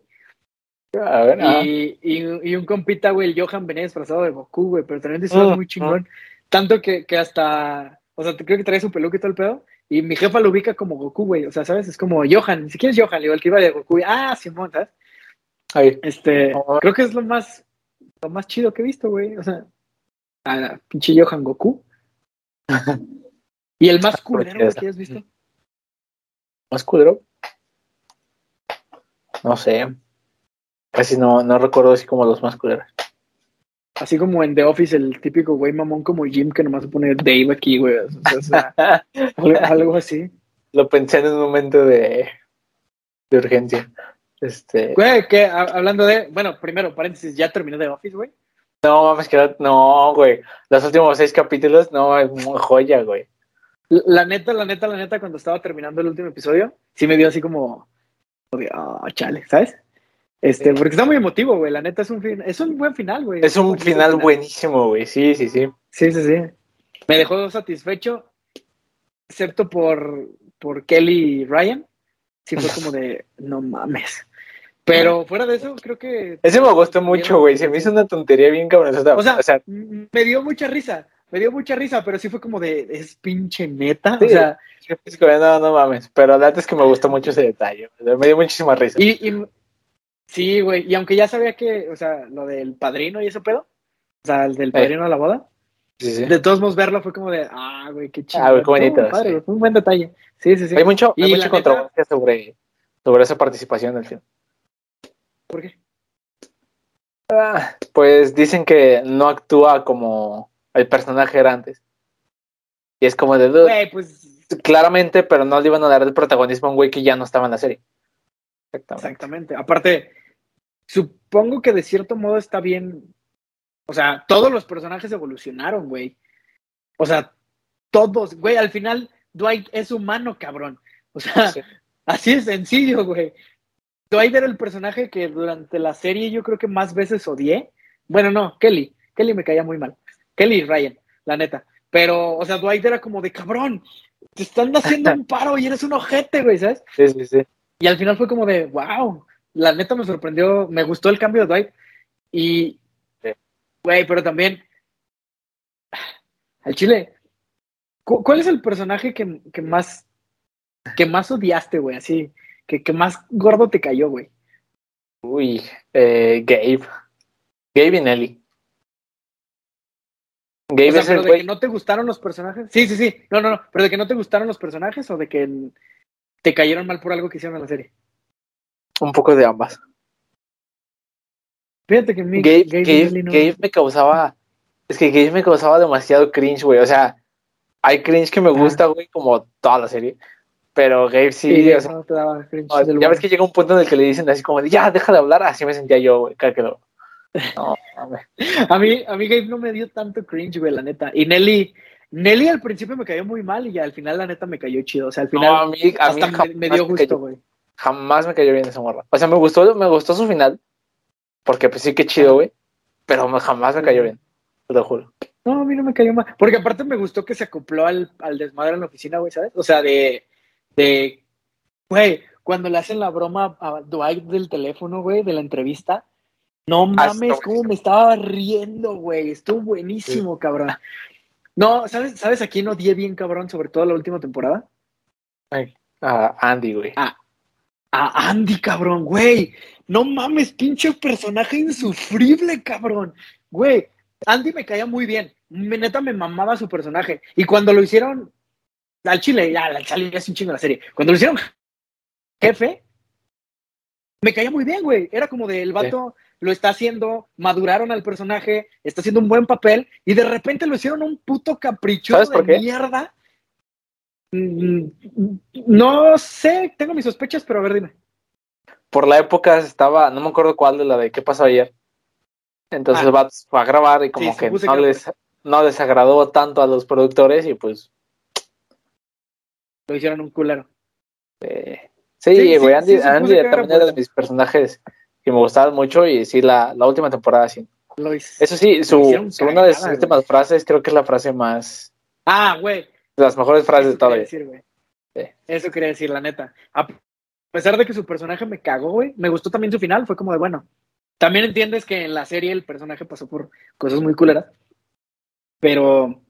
A ver, ah. Y, y, y un compita, güey, el Johan venía disfrazado de Goku, güey, pero también disfraz Ah, muy chingón. Tanto que, que hasta, o sea, creo que trae su peluca y todo el pedo. Y mi jefa lo ubica como Goku, güey. O sea, ¿sabes? Es como Johan, ni siquiera es Johan, igual que iba de Goku. Ah, Simón, ¿sabes? Ahí. Este, Ah. creo que es lo más, lo más chido que he visto, güey. O sea, a pinche Johan Goku. Y el más culero güey, que has visto. ¿Más culero? No sé. Casi no, no recuerdo así como los más culeros. Así como en The Office, el típico güey mamón como Jim que nomás se pone Dave aquí, güey. O sea, algo, así. Lo pensé en un momento de, de urgencia. Este, Güey, que hablando de, bueno, primero, paréntesis, ya terminé The Office, güey. no mames, que no, güey. Los últimos seis capítulos, no, es joya, güey. La neta, la neta, la neta, cuando estaba terminando el último episodio, sí me dio así como, ah, chale, ¿sabes? Este, porque está muy emotivo, güey. La neta es un fin, es un buen final, güey. Es un final buenísimo, güey. Sí, sí, sí. Sí, sí, sí. Me dejó satisfecho, excepto por, por Kelly y Ryan. Sí fue como de, no mames. Pero fuera de eso, creo que... Ese me gustó mucho, güey. Se me hizo una tontería bien cabrón. O sea, m- me dio mucha risa, me dio mucha risa, pero sí fue como de, es pinche neta. Sí. O sea, es como, no, no mames. Pero la neta es que me gustó mucho ese detalle. Me dio muchísima risa. y, y- sí, güey, y aunque ya sabía que, o sea, lo del padrino y ese pedo, o sea, el del padrino a la boda, Sí, sí. de todos modos verlo fue como de, ah, güey, qué chido. Ah, güey, qué bonito, padre, fue un buen detalle. Sí, sí, sí. Hay, mucho, hay mucha controversia sobre, sobre esa participación en el film. ¿Por qué? Ah, pues dicen que no actúa como el personaje era antes. Y es como de dude, pues claramente, pero no le iban a dar el protagonismo a un güey que ya no estaba en la serie. Exactamente. Exactamente. Aparte, supongo que de cierto modo está bien. O sea, todos los personajes evolucionaron, güey. O sea, todos, güey, al final Dwight es humano, cabrón. O sea, Sí. así de sencillo, güey. Dwight era el personaje que durante la serie yo creo que más veces odié. Bueno, no, Kelly. Kelly me caía muy mal. Kelly Ryan, la neta. Pero, o sea, Dwight era como de cabrón, te están haciendo un paro y eres un ojete, güey, ¿sabes? Sí, sí, sí. Y al final fue como de, wow, la neta me sorprendió, me gustó el cambio de Dwight. Y, güey, pero también, al chile, ¿cuál es el personaje que, que más, que más odiaste, güey? Así, que, que más gordo te cayó, güey. Uy, eh, Gabe. Gabe y Nelly. Gabe o sea, pero de que no te gustaron los personajes. Sí, sí, sí. No, no, no. Pero de que no te gustaron los personajes o de que te cayeron mal por algo que hicieron en la serie. Un poco de ambas. Fíjate que mi Gabe, Gabe, Gabe, me causaba. Es que Gabe me causaba demasiado cringe, güey. O sea, hay cringe que me gusta, güey, como toda la serie. Pero Gabe sí. sí o sea, no te daba cringe ya ves que llega un punto en el que le dicen así como ya, deja de hablar. Así me sentía yo, güey. Que lo, no, a mí, a mí Gabe no me dio tanto cringe, güey, la neta. Y Nelly, Nelly al principio me cayó muy mal y al final la neta me cayó chido. O sea, al final no, a mí, a hasta mí me, dio gusto, güey. Jamás me cayó bien esa morra. O sea, me gustó, me gustó su final. Porque pues sí que chido, güey. Pero jamás me cayó bien. Te lo juro. No, a mí no me cayó mal. Porque aparte me gustó que se acopló al, al desmadre en la oficina, güey, ¿sabes? O sea, de, de, güey, cuando le hacen la broma a Dwight del teléfono, güey, de la entrevista, no ah, mames, cómo me estaba riendo, güey. Estuvo buenísimo, cabrón. No, ¿sabes, ¿sabes a quién odié bien, cabrón? Sobre todo la última temporada. a Andy, güey. A, a Andy, cabrón, güey. No mames, pinche personaje insufrible, cabrón. Güey, Andy me caía muy bien. Me, neta me mamaba su personaje. Y cuando lo hicieron al chile, ya, al chile ya es un chingo la serie. Cuando lo hicieron jefe, me caía muy bien, güey. Era como de el vato lo está haciendo, maduraron al personaje, está haciendo un buen papel y de repente lo hicieron un puto caprichoso de mierda. Mm, no sé, tengo mis sospechas, pero a ver, dime. Por la época estaba, no me acuerdo cuál de la de qué pasó ayer. Entonces ah. fue a grabar y como que no les, no les agradó tanto a los productores y pues. Lo hicieron un culero. Eh, sí, güey, Andy, Andy también era de mis personajes que me gustaban mucho y sí, la, la última temporada sí. Eso sí, su, una de sus últimas frases creo que es la frase más... Ah, güey. Las mejores frases de todo. Eso quería decir, la neta. A pesar de que su personaje me cagó, güey, me gustó también su final, fue como de, bueno, también entiendes que en la serie el personaje pasó por cosas muy culeras, pero,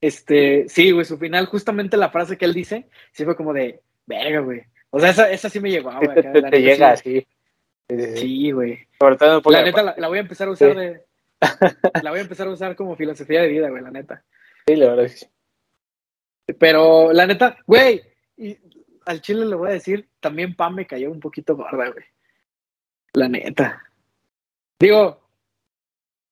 este, sí, güey, su final, justamente la frase que él dice, sí fue como de, verga, güey. O sea, esa, esa sí me llegó, güey. Te, llega, sí. Sí, güey. la neta, la, voy a empezar a usar de. la voy a empezar a usar como filosofía de vida, güey, la neta. Sí, la verdad sí. Pero, la neta, güey, y al chile le voy a decir, también Pam me cayó un poquito gorda, güey. La neta. Digo,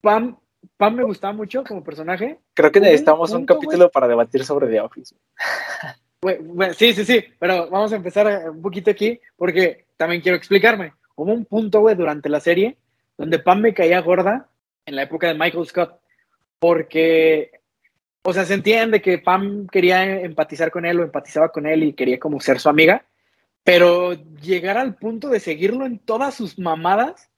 Pam, Pam me gustaba mucho como personaje. Creo que necesitamos un, capítulo para debatir sobre The Office. sí, sí, sí, pero vamos a empezar un poquito aquí porque también quiero explicarme hubo un punto, güey, durante la serie donde Pam me caía gorda en la época de Michael Scott, porque, o sea, se entiende que Pam quería empatizar con él o empatizaba con él y quería como ser su amiga, pero llegar al punto de seguirlo en todas sus mamadas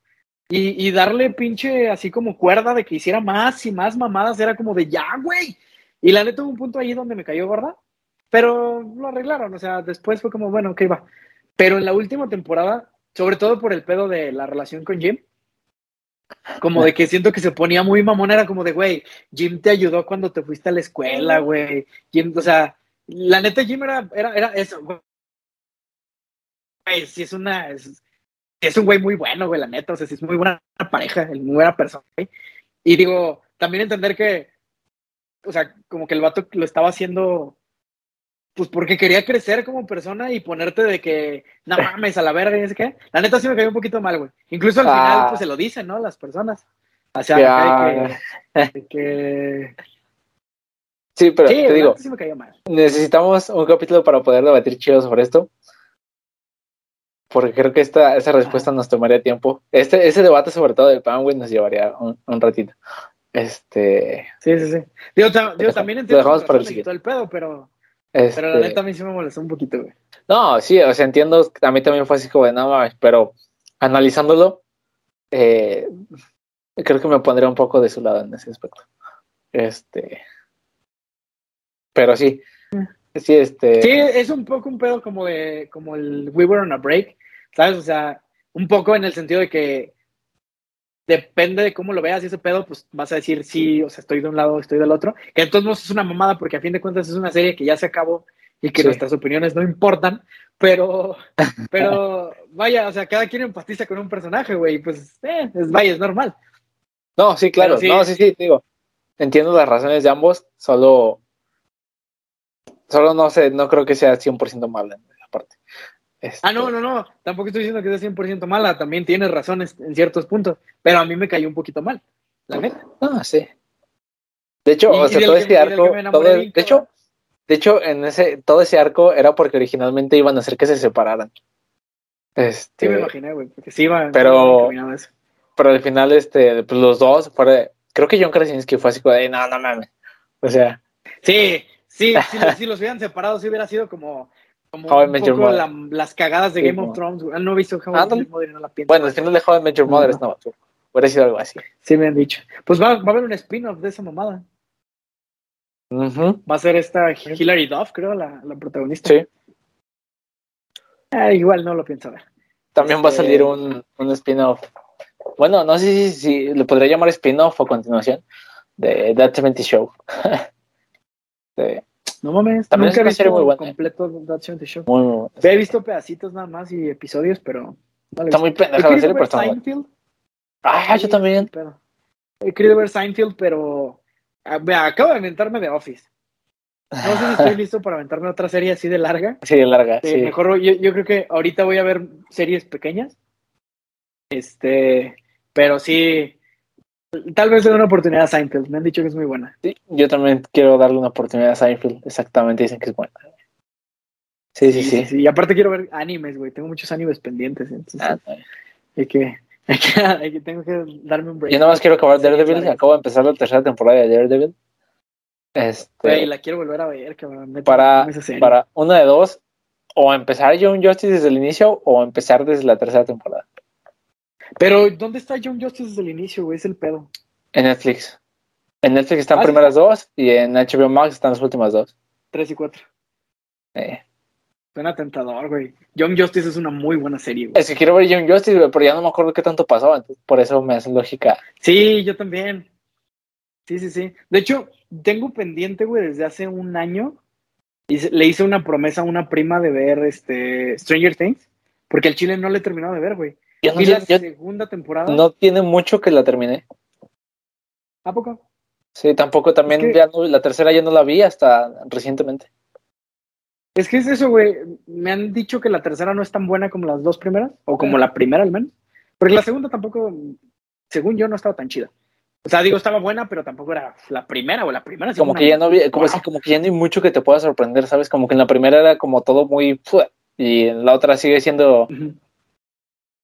y, darle pinche así como cuerda de que hiciera más y más mamadas, era como de ya, güey. Y la neta hubo un punto ahí donde me cayó gorda, pero lo arreglaron, o sea, después fue como, bueno, ok, va. Pero en la última temporada sobre todo por el pedo de la relación con Jim. Como de que siento que se ponía muy mamón, era como de, güey, Jim te ayudó cuando te fuiste a la escuela, güey. Jim, o sea, la neta Jim era, era, era eso, güey. Sí es una, es, es un güey muy bueno, güey, la neta, o sea, sí es muy buena pareja, muy buena persona, güey. Y digo, también entender que, o sea, como que el vato lo estaba haciendo pues porque quería crecer como persona y ponerte de que, no mames, a la verga, y es que, la neta sí me cayó un poquito mal, güey. Incluso al final, ah. pues se lo dicen, ¿no? Las personas. O sea, que, Sí, pero te digo, sí me cayó mal. necesitamos un capítulo para poder debatir chido sobre esto. Porque creo que esta, esa respuesta nos tomaría tiempo. Este, ese debate, sobre todo del Penguin, nos llevaría un, un ratito. Este. Sí, sí, sí. Digo, también entiendo todo el pedo, pero pero la este neta a mí sí me molestó un poquito, güey. No, sí, o sea, entiendo, a mí también fue así como de nada pero analizándolo, eh, creo que me pondría un poco de su lado en ese aspecto. Este. Pero sí. Sí, este. Sí, es un poco un pedo como de, como el We Were on a Break, ¿sabes? O sea, un poco en el sentido de que depende de cómo lo veas y ese pedo, pues vas a decir sí, o sea, estoy de un lado, estoy del otro. Que entonces es una mamada porque a fin de cuentas es una serie que ya se acabó y que Sí. nuestras opiniones no importan, pero, pero vaya, o sea, cada quien empatiza con un personaje, güey, pues, eh, es, vaya, es normal. No, sí, claro. Sí. No, sí, sí, digo. Entiendo las razones de ambos, solo. Solo no sé, no creo que sea 100% mala en esa parte. Este, Ah, no, no, no, tampoco estoy diciendo que sea 100% mala, también tienes razones en ciertos puntos, pero a mí me cayó un poquito mal, la neta. Ah, sí. De hecho, Y- o y sea, del todo que- que arco, todo- de hecho, de hecho, en ese, todo ese arco era porque originalmente iban a hacer que se separaran. Sí, Este, me imaginé, güey, porque sí iba Pero- eso. pero al final, este, pues los dos, fuera- creo que John Krasinski fue así como de, no, no mames. O sea, Sí, sí, si, si los hubieran separado, sí hubiera sido como, como How I un Your poco Mother. la- las cagadas de Sí, Game of Thrones. güey. Ah, No he visto How I Met. Your Mother no la pienso. bueno, al final de How I Met Your Mother no, hubiera sido algo así. Sí, me han dicho. Pues va, va a haber un spin-off de esa mamada. Ujú, Va a ser esta Hilary Duff, creo, la, la protagonista. Sí. Ah, igual no lo pienso ver. También va a Este- salir un, un spin-off. Bueno, no sé si, si le podría llamar spin-off o continuación de That 70 Show. De- No mames, También nunca he visto muy buena. completo That 70 Show. muy, muy buena. He visto pedacitos nada más y episodios, pero no Está muy pendeja la serie, pero está. Seinfeld. Ah, yo también. pero- He querido ver Seinfeld, pero ah, vea, acabo de aventarme de Office. No sé si estoy listo para aventarme otra serie así de larga. Sí, de larga, Eh, sí. Mejor, yo, yo creo que ahorita voy a ver series pequeñas. Este, pero sí, tal vez dé una oportunidad a Seinfeld. Me han dicho que es muy buena. Sí, Yo también quiero darle una oportunidad a Seinfeld. Exactamente, dicen que es buena. Sí, sí, sí. Y aparte quiero ver animes, güey. Tengo muchos animes pendientes. Entonces Ah, hay que, hay que, hay que- tengo que darme un break. Yo nada más quiero acabar Daredevil. Acabo de empezar la tercera temporada de Daredevil. Este, Güey, la quiero volver a ver. Neta, para, para una de dos, o empezar Young Justice desde el inicio o empezar desde la tercera temporada. Pero, ¿dónde está John Justice desde el inicio, güey? Es el pedo. En Netflix. En Netflix están Ah, sí. primeras dos y en HBO Max están las últimas dos. Tres y cuatro. Eh, Suena tentador, güey. Young Justice es una muy buena serie, güey. Es que quiero ver Young Justice, güey, pero ya no me acuerdo qué tanto pasó, entonces por eso me hace lógica. Sí, yo también. Sí, sí, sí. De hecho, tengo pendiente, güey, desde hace un año. hice- le hice una promesa a una prima de ver este Stranger Things, porque el chile no le he terminado de ver, güey. Yo no, Vi la yo- segunda temporada. no tiene mucho que la terminé. ¿A poco? Sí, tampoco también Es que- ya no- la tercera ya no la vi hasta recientemente. Es que es eso, güey. Me han dicho que la tercera no es tan buena como las dos primeras, o como la primera al menos. Porque la segunda tampoco, según yo, no estaba tan chida. O sea, digo, estaba buena, pero tampoco era la primera, o la primera. Como que ya no vi, como, Wow. así, como que ya no hay mucho que te pueda sorprender, ¿sabes? Como que en la primera era como todo muy y en la otra sigue siendo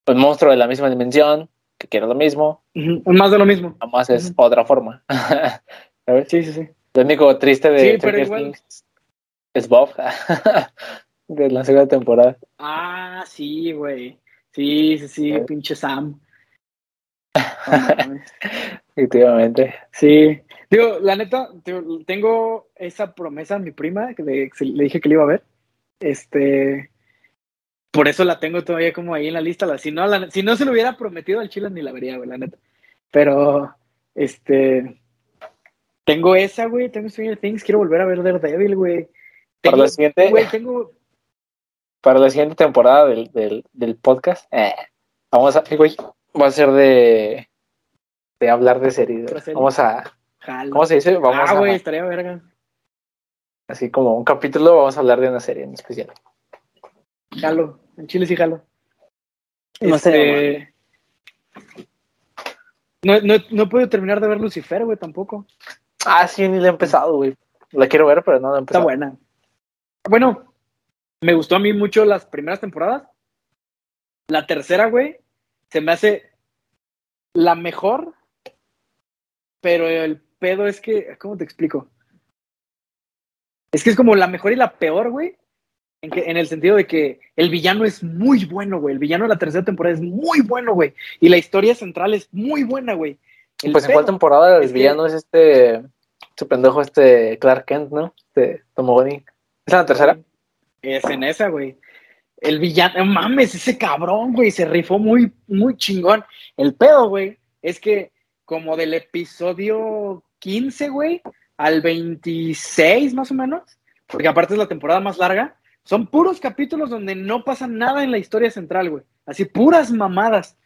el monstruo de la misma dimensión, que quiere lo mismo, ujú. Más de lo mismo. nada más es otra forma. ¿Sabes? Sí, sí, sí. Lo único triste de Sí, pero igual- es Bob de la segunda temporada. Ah, sí, güey. Sí, sí, sí, Eh. pinche Sam. Efectivamente. sí. Digo, la neta, te- tengo esa promesa a mi prima, que le, que le dije que le iba a ver. Este. Por eso la tengo todavía como ahí en la lista. La, si, no, la- si no se lo hubiera prometido al chile, ni la vería, güey, la neta. Pero, este. Tengo esa, güey. Tengo Stranger Things. Quiero volver a ver Daredevil, güey. Para la siguiente, Güey, tengo. para la siguiente temporada del, del, del podcast, eh, vamos a, güey, va a ser de, de hablar de series. Vamos a, Jalo. ¿cómo se dice? Vamos ah, a, güey, estaría verga. así como un capítulo, vamos a hablar de una serie en especial. Jalo. En Chile sí jalo. No Este, no, no, no he podido terminar de ver Lucifer, güey, tampoco. Ah, sí, ni la he empezado, güey. La quiero ver, pero no la he Está empezado. buena. Bueno, me gustó a mí mucho las primeras temporadas. La tercera, güey, se me hace la mejor, pero el pedo es que, ¿cómo te explico? Es que es como la mejor y la peor, güey. En, que, en el sentido de que el villano es muy bueno, güey. El villano de la tercera temporada es muy bueno, güey. Y la historia central es muy buena, güey. El Pues en cuál temporada el es que- villano es este su pendejo este Clark Kent, ¿no? Este Tomogoni. ¿Es la tercera? Es en esa, güey. El villano, mames, ese cabrón, güey, se rifó muy, muy chingón. El pedo, güey, es que como del episodio 15, güey, al 26 más o menos, porque aparte es la temporada más larga, son puros capítulos donde no pasa nada en la historia central, güey. Así, puras mamadas.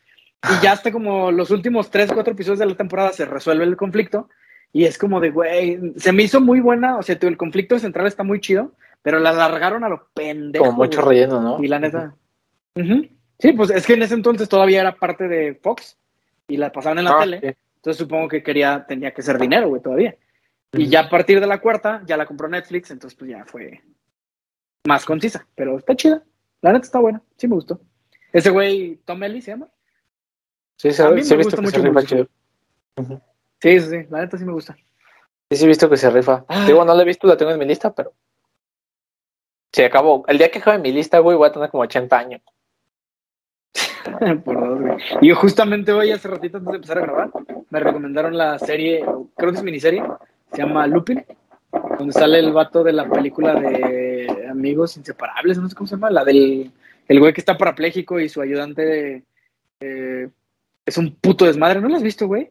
Y ya hasta como los últimos 3, 4 episodios de la temporada se resuelve el conflicto. Y es como de, güey, se me hizo muy buena, o sea, el conflicto central está muy chido, pero la alargaron a lo pendejo. Como mucho relleno, ¿no? Y la neta. Sí, pues es que en ese entonces todavía era parte de Fox y la pasaban en la ah, tele. Entonces supongo que quería, tenía que ser dinero, güey, todavía. Y ya a partir de la cuarta, ya la compró Netflix, entonces pues ya fue más concisa. Pero está chida. La neta está buena. Sí me gustó. Ese güey, Tom Ellis se llama. Sí, sí, a mí sí, me gusta mucho. Sí, sí, sí. La neta sí me gusta. Sí, sí, he visto que se rifa. Ah. Digo, no la he visto, la tengo en mi lista, pero Sí, acabó. El día que acabe mi lista, güey, voy a tener como 80 años. Por dos, güey. Y justamente hoy, hace ratito antes de empezar a grabar, me recomendaron la serie, creo que es miniserie, se llama Lupin, donde sale el vato de la película de Amigos Inseparables, no sé cómo se llama, la del el güey que está parapléjico y su ayudante eh, es un puto desmadre. ¿No lo has visto, güey?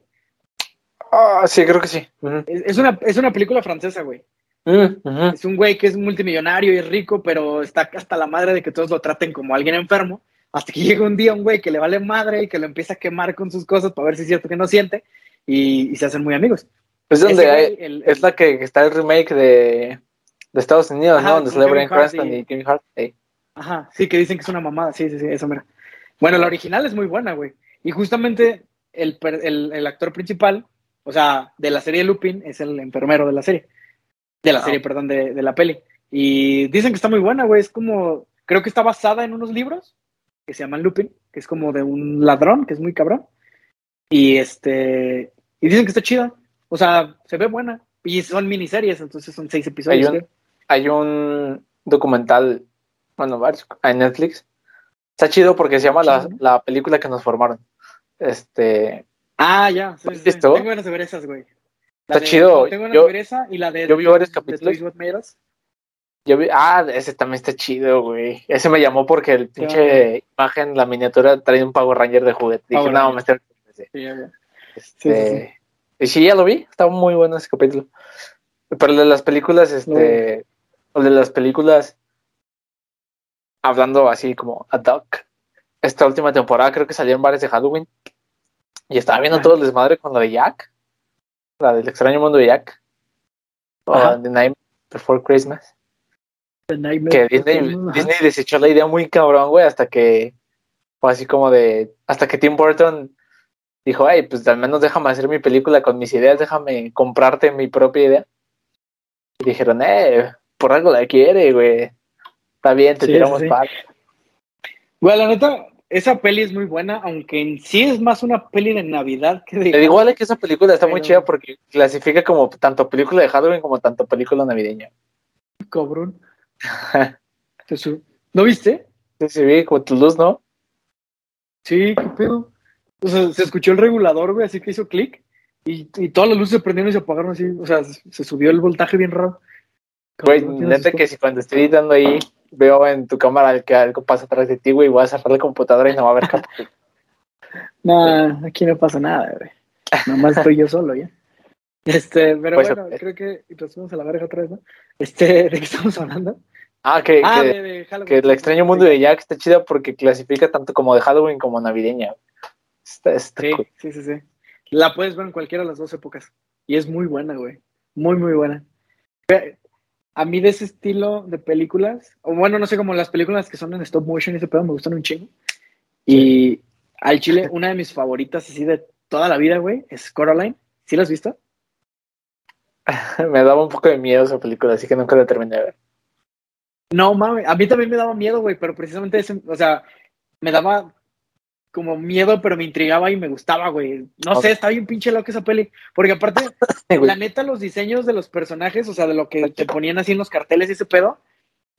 Ah, sí, creo que sí. es, una, es una película francesa, güey. Mm, es un güey que es multimillonario y rico, pero está hasta la madre de que todos lo traten como alguien enfermo. Hasta que llega un día un güey que le vale madre y que lo empieza a quemar con sus cosas para ver si es cierto que no siente y, se hacen muy amigos. Es donde es la que está el remake de, Estados Unidos, ¿no? Donde sale Brian Cranston y, Kevin Hart. Ajá, sí, que dicen que es una mamada. Sí, sí, sí, eso mira. Bueno, la original es muy buena, güey. Y justamente el, el actor principal, o sea, de la serie Lupin, es el enfermero de la serie. De la ah, serie, perdón, de, la peli. Y dicen que está muy buena, güey. Es como, creo que está basada en unos libros que se llaman Lupin, que es como de un ladrón, que es muy cabrón. Y este, y dicen que está chida. O sea, se ve buena. Y son miniseries, entonces son seis episodios. Hay un, hay un documental, bueno, en Netflix. Está chido porque se llama la, la, película que nos formaron. Este. Ah, ya. Sí, sí, Tengo ganas de ver esas, güey. Está chido. Tengo una yo, y la de. Yo vi varios capítulos. Yo vi, ah, ese también está chido, güey. Ese me llamó porque el pinche imagen, la miniatura, trae un Power Ranger de juguete. Dije, no, me está. Sí, este, Y sí, ya lo vi. Estaba muy bueno ese capítulo. Pero el de las películas, este. O de las películas. Hablando así como a Duck. Esta última temporada creo que salieron varios de Halloween. Y estaba viendo todo el desmadre con lo de Jack la del extraño mundo de Jack, o The Night Before Christmas. que Disney, Disney, desechó la idea muy cabrón, güey, hasta que fue así como de, hasta que Tim Burton dijo, ay, pues al menos déjame hacer mi película con mis ideas, déjame comprarte mi propia idea. Y dijeron, eh, por algo la quiere, güey. Está bien, te tiramos sí. Güey, la neta, esa peli es muy buena, aunque en sí es más una peli de Navidad que de. Igual es que esa película está muy chida porque clasifica como tanto película de Halloween como tanto película navideña. Cabrón. ¿No viste? Sí, sí, vi, como tu luz, ¿no? Sí, qué pedo. O sea, se escuchó el regulador, güey, así que hizo clic y, y todas las luces se prendieron y se apagaron así. O sea, se subió el voltaje bien raro. Güey, neta que si cuando estoy editando ahí veo en tu cámara que algo pasa atrás de ti, güey, voy a cerrar la computadora y no va a haber capítulo. no, aquí no pasa nada, güey. Nomás estoy yo solo, ¿ya? Este, pero pues, bueno, creo que y nos a la verga otra vez, ¿no? Este, ¿de qué estamos hablando? Ah, que, ah, que, que el extraño mundo de Jack está chido porque clasifica tanto como de Halloween como navideña. Está, sí, sí, sí, sí. La puedes ver en cualquiera de las dos épocas. Y es muy buena, güey. Muy, muy buena a mí de ese estilo de películas, o bueno, no sé, como las películas que son en stop motion y ese pedo me gustan un chingo. Y al chile, una de mis favoritas así de toda la vida, güey, es Coraline. ¿Sí la has visto? me daba un poco de miedo esa película, así que nunca la terminé de ver. No, mames, a mí también me daba miedo, güey, pero precisamente ese, o sea, me daba como miedo, pero me intrigaba y me gustaba, güey. No sé, está bien pinche loca esa peli. Porque aparte, la neta, los diseños de los personajes, o sea, de lo que te ponían así en los carteles y ese pedo,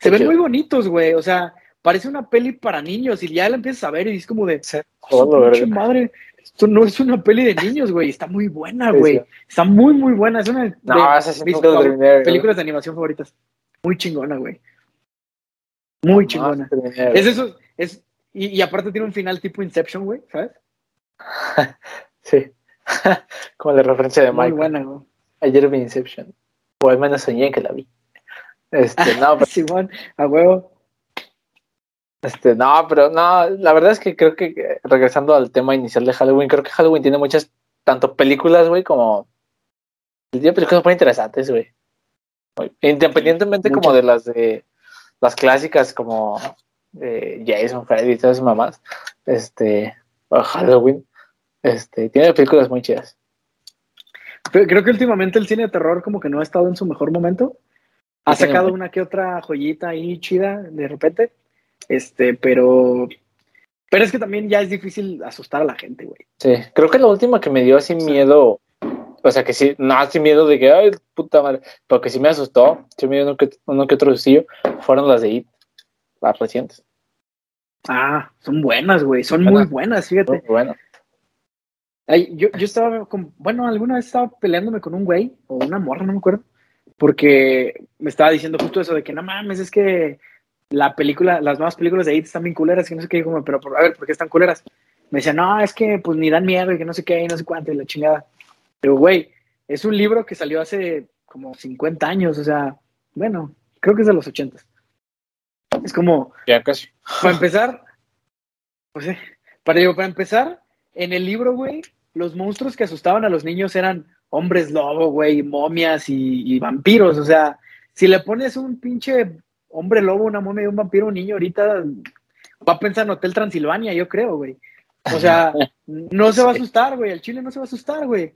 se ven muy bonitos, güey. O sea, parece una peli para niños y ya la empiezas a ver y es como de, oh, madre. esto no es una peli de niños, güey. Está muy buena, güey. Está muy, muy buena. Es una de esa sí mis películas de animación favoritas. Muy chingona, güey. Muy chingona. No. Es eso, es, y, y aparte tiene un final tipo Inception, güey, ¿sabes? Sí. Como la referencia de Muy buena, güey. Ayer vi Inception. O al menos soñé que la vi. Este, no, pero, Simón, a huevo. este, no, pero no, la verdad es que creo que eh, regresando al tema inicial de Halloween, creo que Halloween tiene muchas, tanto películas, güey, como tiene películas muy interesantes, güey. Independientemente como de las de las clásicas como eh, Jason, Freddy y todas esas mamás, este, o Halloween, este, tiene películas muy chidas. Pero creo que últimamente el cine de terror como que no ha estado en su mejor momento. Ha sacado una que otra joyita ahí chida de repente. Este, pero. Pero es que también ya es difícil asustar a la gente, güey. Sí, creo que la última que me dio así miedo, o sea que sí, no así miedo de que, ay, puta madre, pero que sí me asustó, sí me dio uno que, uno que otro sustillo, fueron las de It, las recientes. Ah, son buenas, güey. Son muy buenas, fíjate. Muy bueno. Ay, yo, yo estaba, con- bueno, alguna vez estaba peleándome con un güey o una morra, no me acuerdo, porque me estaba diciendo justo eso de que no mames, es que la película, las nuevas películas de IT están bien culeras, que no sé qué, y como, pero a ver, ¿por qué están culeras? Me decía, no, es que pues ni dan miedo y que no sé qué, y no sé cuánto, y la chingada. Pero, güey, es un libro que salió hace como 50 años, o sea, bueno, creo que es de los 80. Es como, Ya casi. para empezar, pues sí, para, digo, para empezar, en el libro, güey, los monstruos que asustaban a los niños eran hombres lobo, güey, momias y, y vampiros. O sea, si le pones un pinche hombre lobo, una momia y un vampiro un niño, ahorita va a pensar en Hotel Transilvania, yo creo, güey. O sea, no se va a asustar, güey. El chile no se va a asustar, güey.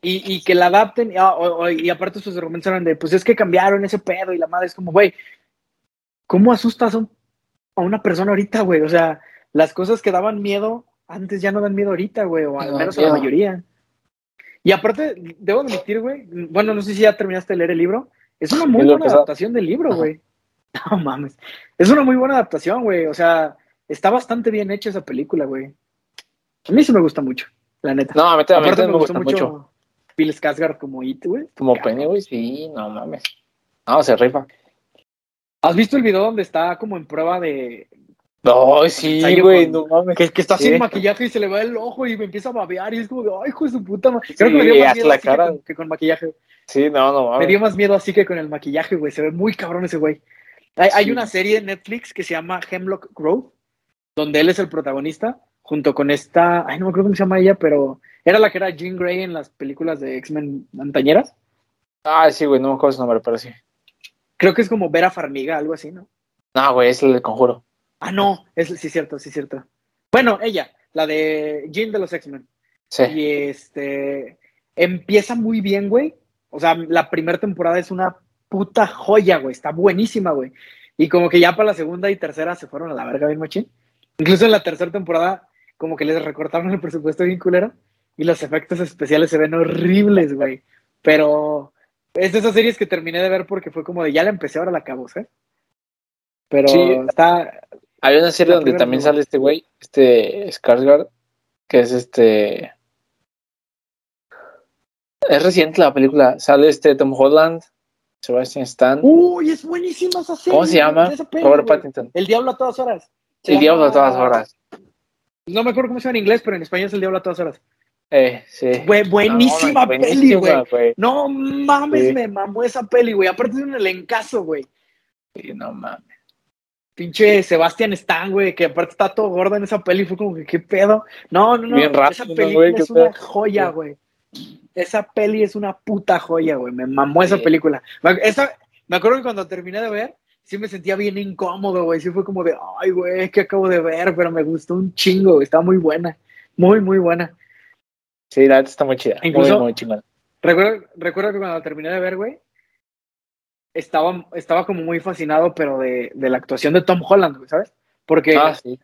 Y, y que la adapten, ah, o- o- y aparte sus argumentos eran de, pues es que cambiaron ese pedo y la madre es como, güey, ¿cómo asustas a, un- a una persona ahorita, güey? O sea, las cosas que daban miedo antes ya no dan miedo ahorita, güey, o al No, menos a la mayoría. Y aparte, debo admitir, güey, bueno, no sé si ya terminaste de leer el libro, es una muy buena adaptación del libro, güey. No mames. Es una muy buena adaptación, güey. O sea, está bastante bien hecha esa película, güey. A mí sí me gusta mucho, la neta. No, a mí también Aparte me, gusta mucho. mucho Bill Skarsgård como It, güey. Como. Penny, güey, sí, no mames. No, se rifa. ¿Has visto el video donde está como en prueba de... No, sí, güey, no mames. Que, que está Sí. sin maquillaje y se le va el ojo y me empieza a babear y es como de, ay, hijo de su puta madre. Sí, Creo que me dio más miedo la así que con, que con maquillaje. Sí, no, no Me mames. dio más miedo así que con el maquillaje, güey. Se ve muy cabrón ese güey. Hay, hay Sí. una serie de Netflix que se llama Hemlock Grove, donde él es el protagonista, junto con esta, ay, no me acuerdo cómo se llama ella, pero era la que era Jean Grey en las películas de X-Men antañeras. Ah, sí, güey, no me acuerdo su nombre, pero sí. Creo que es como Vera Farmiga, algo así, ¿no? No, güey, es el del conjuro. Ah, no, es, sí, cierto, sí, cierto. Bueno, ella, la de Jean de los X-Men. Sí. Y este empieza muy bien, güey. O sea, la primera temporada es una puta joya, güey. Está buenísima, güey. Y como que ya para la segunda y tercera se fueron a la verga bien machín. Incluso en la tercera temporada, como que les recortaron el presupuesto bien culero. Y los efectos especiales se ven horribles, güey. Pero es de esas series que terminé de ver porque fue como de ya la empecé, ahora la acabo, ¿eh? Pero Sí. está. Hay una serie donde también sale este güey, este Skarsgård, que es este... Es reciente la película. Sale este Tom Holland, Sebastian Stan. ¡Uy, es buenísima esa serie! ¿Cómo se llama? peli, Robert. Pattinson. El Diablo a todas horas. Se El diablo a todas horas. No me acuerdo cómo se llama en inglés, pero en español es El Diablo a todas horas. Eh, sí. Güey, buenísima No, peli, güey. No mames, Sí. me mamó esa peli, güey. Aparte de un elencazo, güey. Sí, no mames. Pinche Sebastian Stan, güey, que aparte está todo gordo en esa peli. Fue como que, ¿qué pedo? No, no, no. Bien rápido, esa ¿no, película güey? ¿Qué es una pedo? joya, Sí. güey. Esa peli es una puta joya, güey. Me mamó esa Sí. película. Me- Esa, me acuerdo que cuando terminé de ver, sí me sentía bien incómodo, güey. Sí fue como de, ay, güey, que acabo de ver, pero me gustó un chingo, güey. Está muy buena. Muy, muy buena. Sí, la neta está muy chida. Incluso- muy, muy chingona. Recuerdo, recuerdo que cuando terminé de ver, güey, estaba, estaba como muy fascinado, pero de, de la actuación de Tom Holland, güey, ¿sabes? Porque Ah, sí.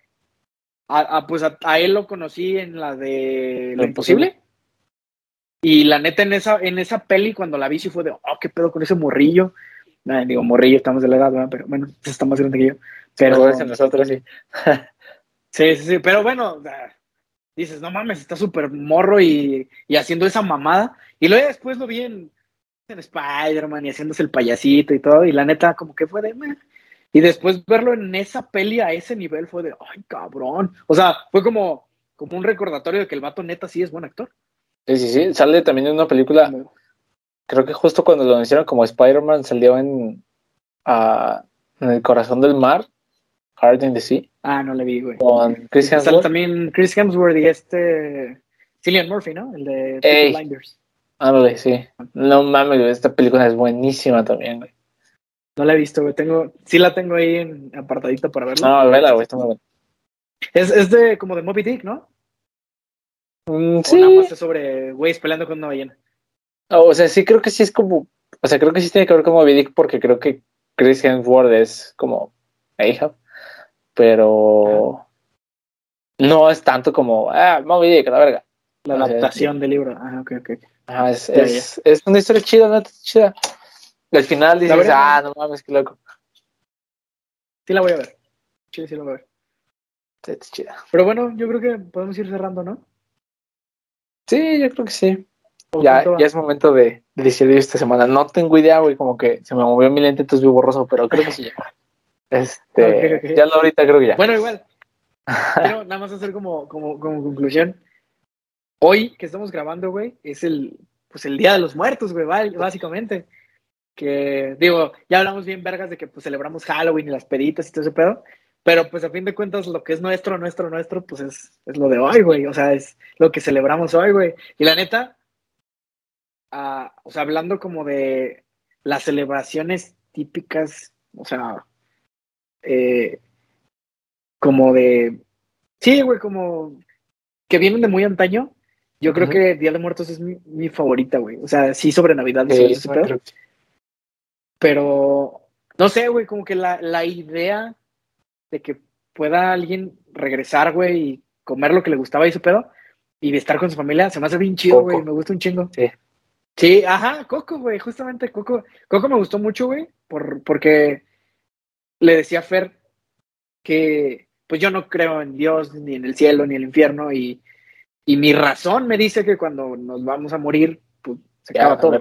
a, a- pues a, a él lo conocí en la de Lo Imposible. Y la neta, en esa, en esa peli, cuando la vi, sí fue de, oh, qué pedo con ese morrillo. Nah, digo, morrillo, estamos de la edad, ¿verdad? Pero bueno, pues está más grande que yo. Pero, nosotros sí. sí, sí, sí, pero bueno, dices, no mames, está súper morro y, y, haciendo esa mamada. Y luego después lo vi en, en Spider-Man y haciéndose el payasito y todo. Y la neta, como que fue de. Meh. Y después verlo en esa peli a ese nivel fue de, ay, cabrón. O sea, fue como, como un recordatorio de que el vato neta sí es buen actor. Sí, sí, sí. Sale también en una película. Creo que justo cuando lo hicieron como Spider-Man salió en, uh, en El Corazón del Mar, Heart in the Sea. Ah, no le vi, güey. Con Chris Hemsworth. también Chris Hemsworth y este. Cillian Murphy, ¿no? El de Peaky. Blinders. Ándale, sí. No mames, güey, esta película es buenísima también, güey. No la he visto, güey. Tengo, sí la tengo ahí en apartadita para verla. No, vela, güey, está muy buena. Es, es de como de Moby Dick, ¿no? Mm, O sí. nada más es sobre güeyes peleando con una ballena. O sea, sí creo que sí es como. O sea, creo que sí tiene que ver con Moby Dick porque creo que Chris Hemsworth es como Ahab. Pero. No es tanto como. Ah, Moby Dick, la verga. La adaptación del libro. Ah, ok, ok. Ajá, es, es, es una historia chida, ¿no? Chida. Y al final dices, ah, no mames, qué loco. Sí la voy a ver. Sí, sí la voy a ver. Sí, es chida. Pero bueno, yo creo que podemos ir cerrando, ¿no? Sí, yo creo que sí. ¿O Ya, ya es momento de, de decidir esta semana. No tengo idea, güey, como que se me movió mi lente, entonces vi borroso, pero creo que sí. Este, ya lo ahorita creo que ya. Bueno, igual. Quiero nada más hacer como, como, como conclusión. Hoy que estamos grabando, güey, es el, pues el Día de los Muertos, güey, básicamente. Que, digo, ya hablamos bien vergas de que pues celebramos Halloween y las peditas y todo ese pedo. Pero pues a fin de cuentas lo que es nuestro, nuestro, nuestro, pues es, es lo de hoy, güey. O sea, es lo que celebramos hoy, güey. Y la neta, ah, o sea, hablando como de las celebraciones típicas, o sea, eh, como de, sí, güey, como que vienen de muy antaño. Yo creo que Día de Muertos es mi, mi favorita, güey. O sea, sí sobre Navidad, Sí, sobre pedo. creo que. Pero no sé, güey, como que la, la idea de que pueda alguien regresar, güey, y comer lo que le gustaba y su pedo, y de estar con su familia, se me hace bien chido, güey, me gusta un chingo. Sí. Sí, ajá, Coco, güey, justamente Coco. Coco me gustó mucho, güey, por, porque le decía a Fer que, pues yo no creo en Dios, ni en el cielo, ni en el infierno, y, y mi razón me dice que cuando nos vamos a morir, pues se Ya, acaba todo.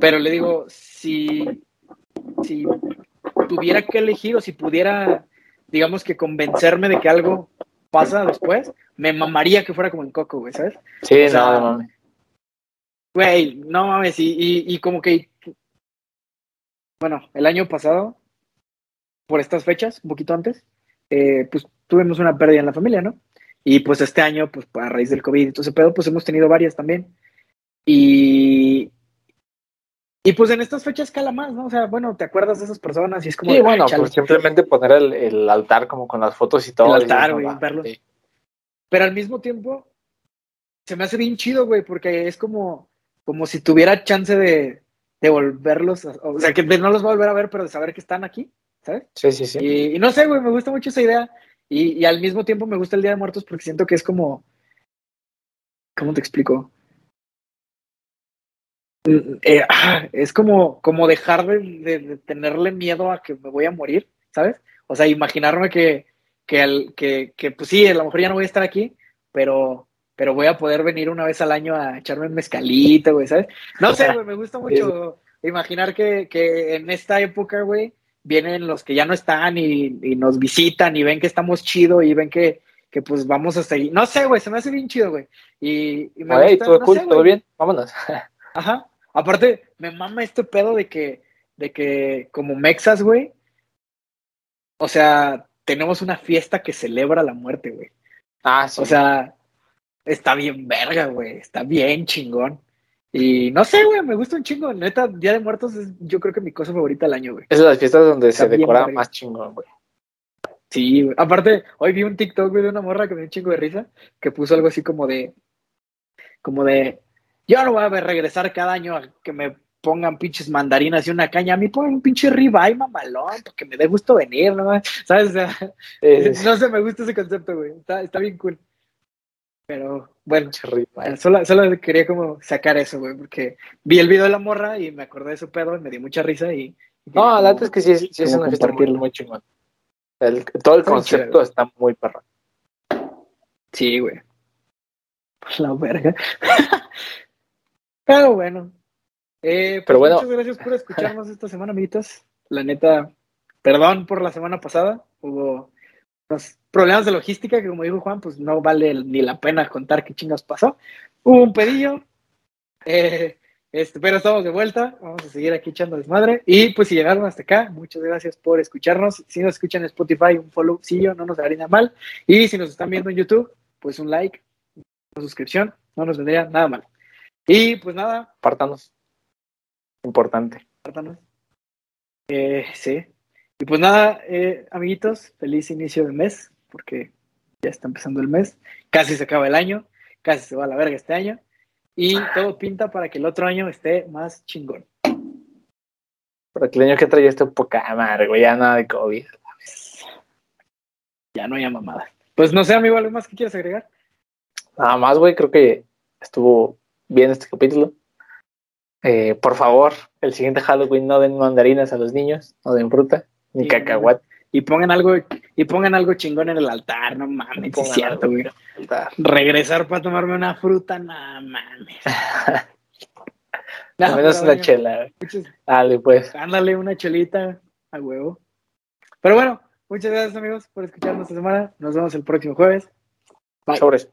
Pero le digo, si, si tuviera que elegir o si pudiera, digamos que convencerme de que algo pasa después, me mamaría que fuera como en Coco, güey, ¿sabes? Sí, O sea, no, no mames. Güey, no mames, y, y, y como que, bueno, el año pasado, por estas fechas, un poquito antes, eh, pues tuvimos una pérdida en la familia, ¿no? Y pues este año, pues a raíz del COVID y todo ese pedo, pues hemos tenido varias también. Y, y pues en estas fechas cala más, ¿no? O sea, bueno, te acuerdas de esas personas y es como... Sí, de, bueno, pues simplemente poner el, el altar como con las fotos y todo. El altar, güey, va, verlos. sí. Pero al mismo tiempo, se me hace bien chido, güey, porque es como, como si tuviera chance de, de volverlos, a- o sea, que de no los voy a volver a ver, pero de saber que están aquí, ¿sabes? Sí, sí, sí. Y, y no sé, güey, me gusta mucho esa idea. Y, y al mismo tiempo me gusta el Día de Muertos porque siento que es como. ¿Cómo te explico? Mm, eh, ah, es como, como dejar de, de- de tenerle miedo a que me voy a morir, ¿sabes? O sea, imaginarme que, que, al- que, que, pues sí, a lo mejor ya no voy a estar aquí, pero, pero voy a poder venir una vez al año a echarme un mezcalito, güey, ¿sabes? No sé, güey, me gusta mucho imaginar que, que en esta época, güey, vienen los que ya no están y, y nos visitan y ven que estamos chido y ven que, que pues vamos a seguir. No sé, güey, se me hace bien chido, güey. Y, y me Güey, gusta, todo no cool, sé, todo bien, vámonos. Ajá. Aparte, me mama este pedo de que, de que como mexas, güey, o sea, tenemos una fiesta que celebra la muerte, güey. Ah, sí. O sea, está bien verga, güey. Está bien chingón. Y no sé, güey, me gusta un chingo. Neta, Día de Muertos es yo creo que mi cosa favorita del año, güey. es de las fiestas donde Está se decora más chingón, güey. Sí, güey. Aparte, hoy vi un TikTok, güey, de una morra que me dio un chingo de risa, que puso algo así como de, como de, yo no voy a regresar cada año a que me pongan pinches mandarinas y una caña, a mí ponen un pinche ribeye mamalón, porque me dé gusto venir, ¿no? ¿Sabes? O sea, sí, no sé, me gusta ese concepto, güey. Está, está bien cool. Pero, bueno, solo, solo quería como sacar eso, güey, porque vi el video de la morra y me acordé de su pedo y me dio mucha risa y... y No, la neta es que sí, es- sí es una fiesta muy, chingón. El- todo el Está concepto está muy perro. Sí, güey. Por la verga. Pero bueno. Eh, pues Pero bueno. Muchas gracias por escucharnos esta semana, amiguitos. La neta, perdón por la semana pasada. Hubo unos problemas de logística que, como dijo Juan, pues no vale ni la pena contar qué chingas pasó. Hubo un pedillo. Eh, este, pero estamos de vuelta. Vamos a seguir aquí echando desmadre. Y pues si llegaron hasta acá, muchas gracias por escucharnos. Si nos escuchan en Spotify, un follow, no nos daría nada mal. Y si nos están viendo en YouTube, pues un like, una suscripción, no nos vendría nada mal. Y pues nada, Pártanos. Importante. pártanos. Eh, sí. Y pues nada, eh, amiguitos, feliz inicio de mes, porque ya está empezando el mes. Casi se acaba el año, casi se va a la verga este año. Y todo pinta para que el otro año esté más chingón. Porque el año que traía este poca güey, ya nada de COVID. Ya no hay mamada. Pues no sé, amigo, ¿algo más que quieras agregar? Nada más, güey, creo que estuvo bien este capítulo. Eh, por favor, el siguiente Halloween no den mandarinas a los niños, no den fruta, ni Sí, cacahuate. Y pongan algo, y pongan algo chingón en el altar, no mames, es cierto, güey. Regresar para tomarme una fruta, no mames. No, menos una bueno, chela. muchas- Dale, pues. Ándale una chelita a huevo. Pero bueno, muchas gracias amigos por escucharnos esta semana. Nos vemos el próximo jueves. Bye. Sobres.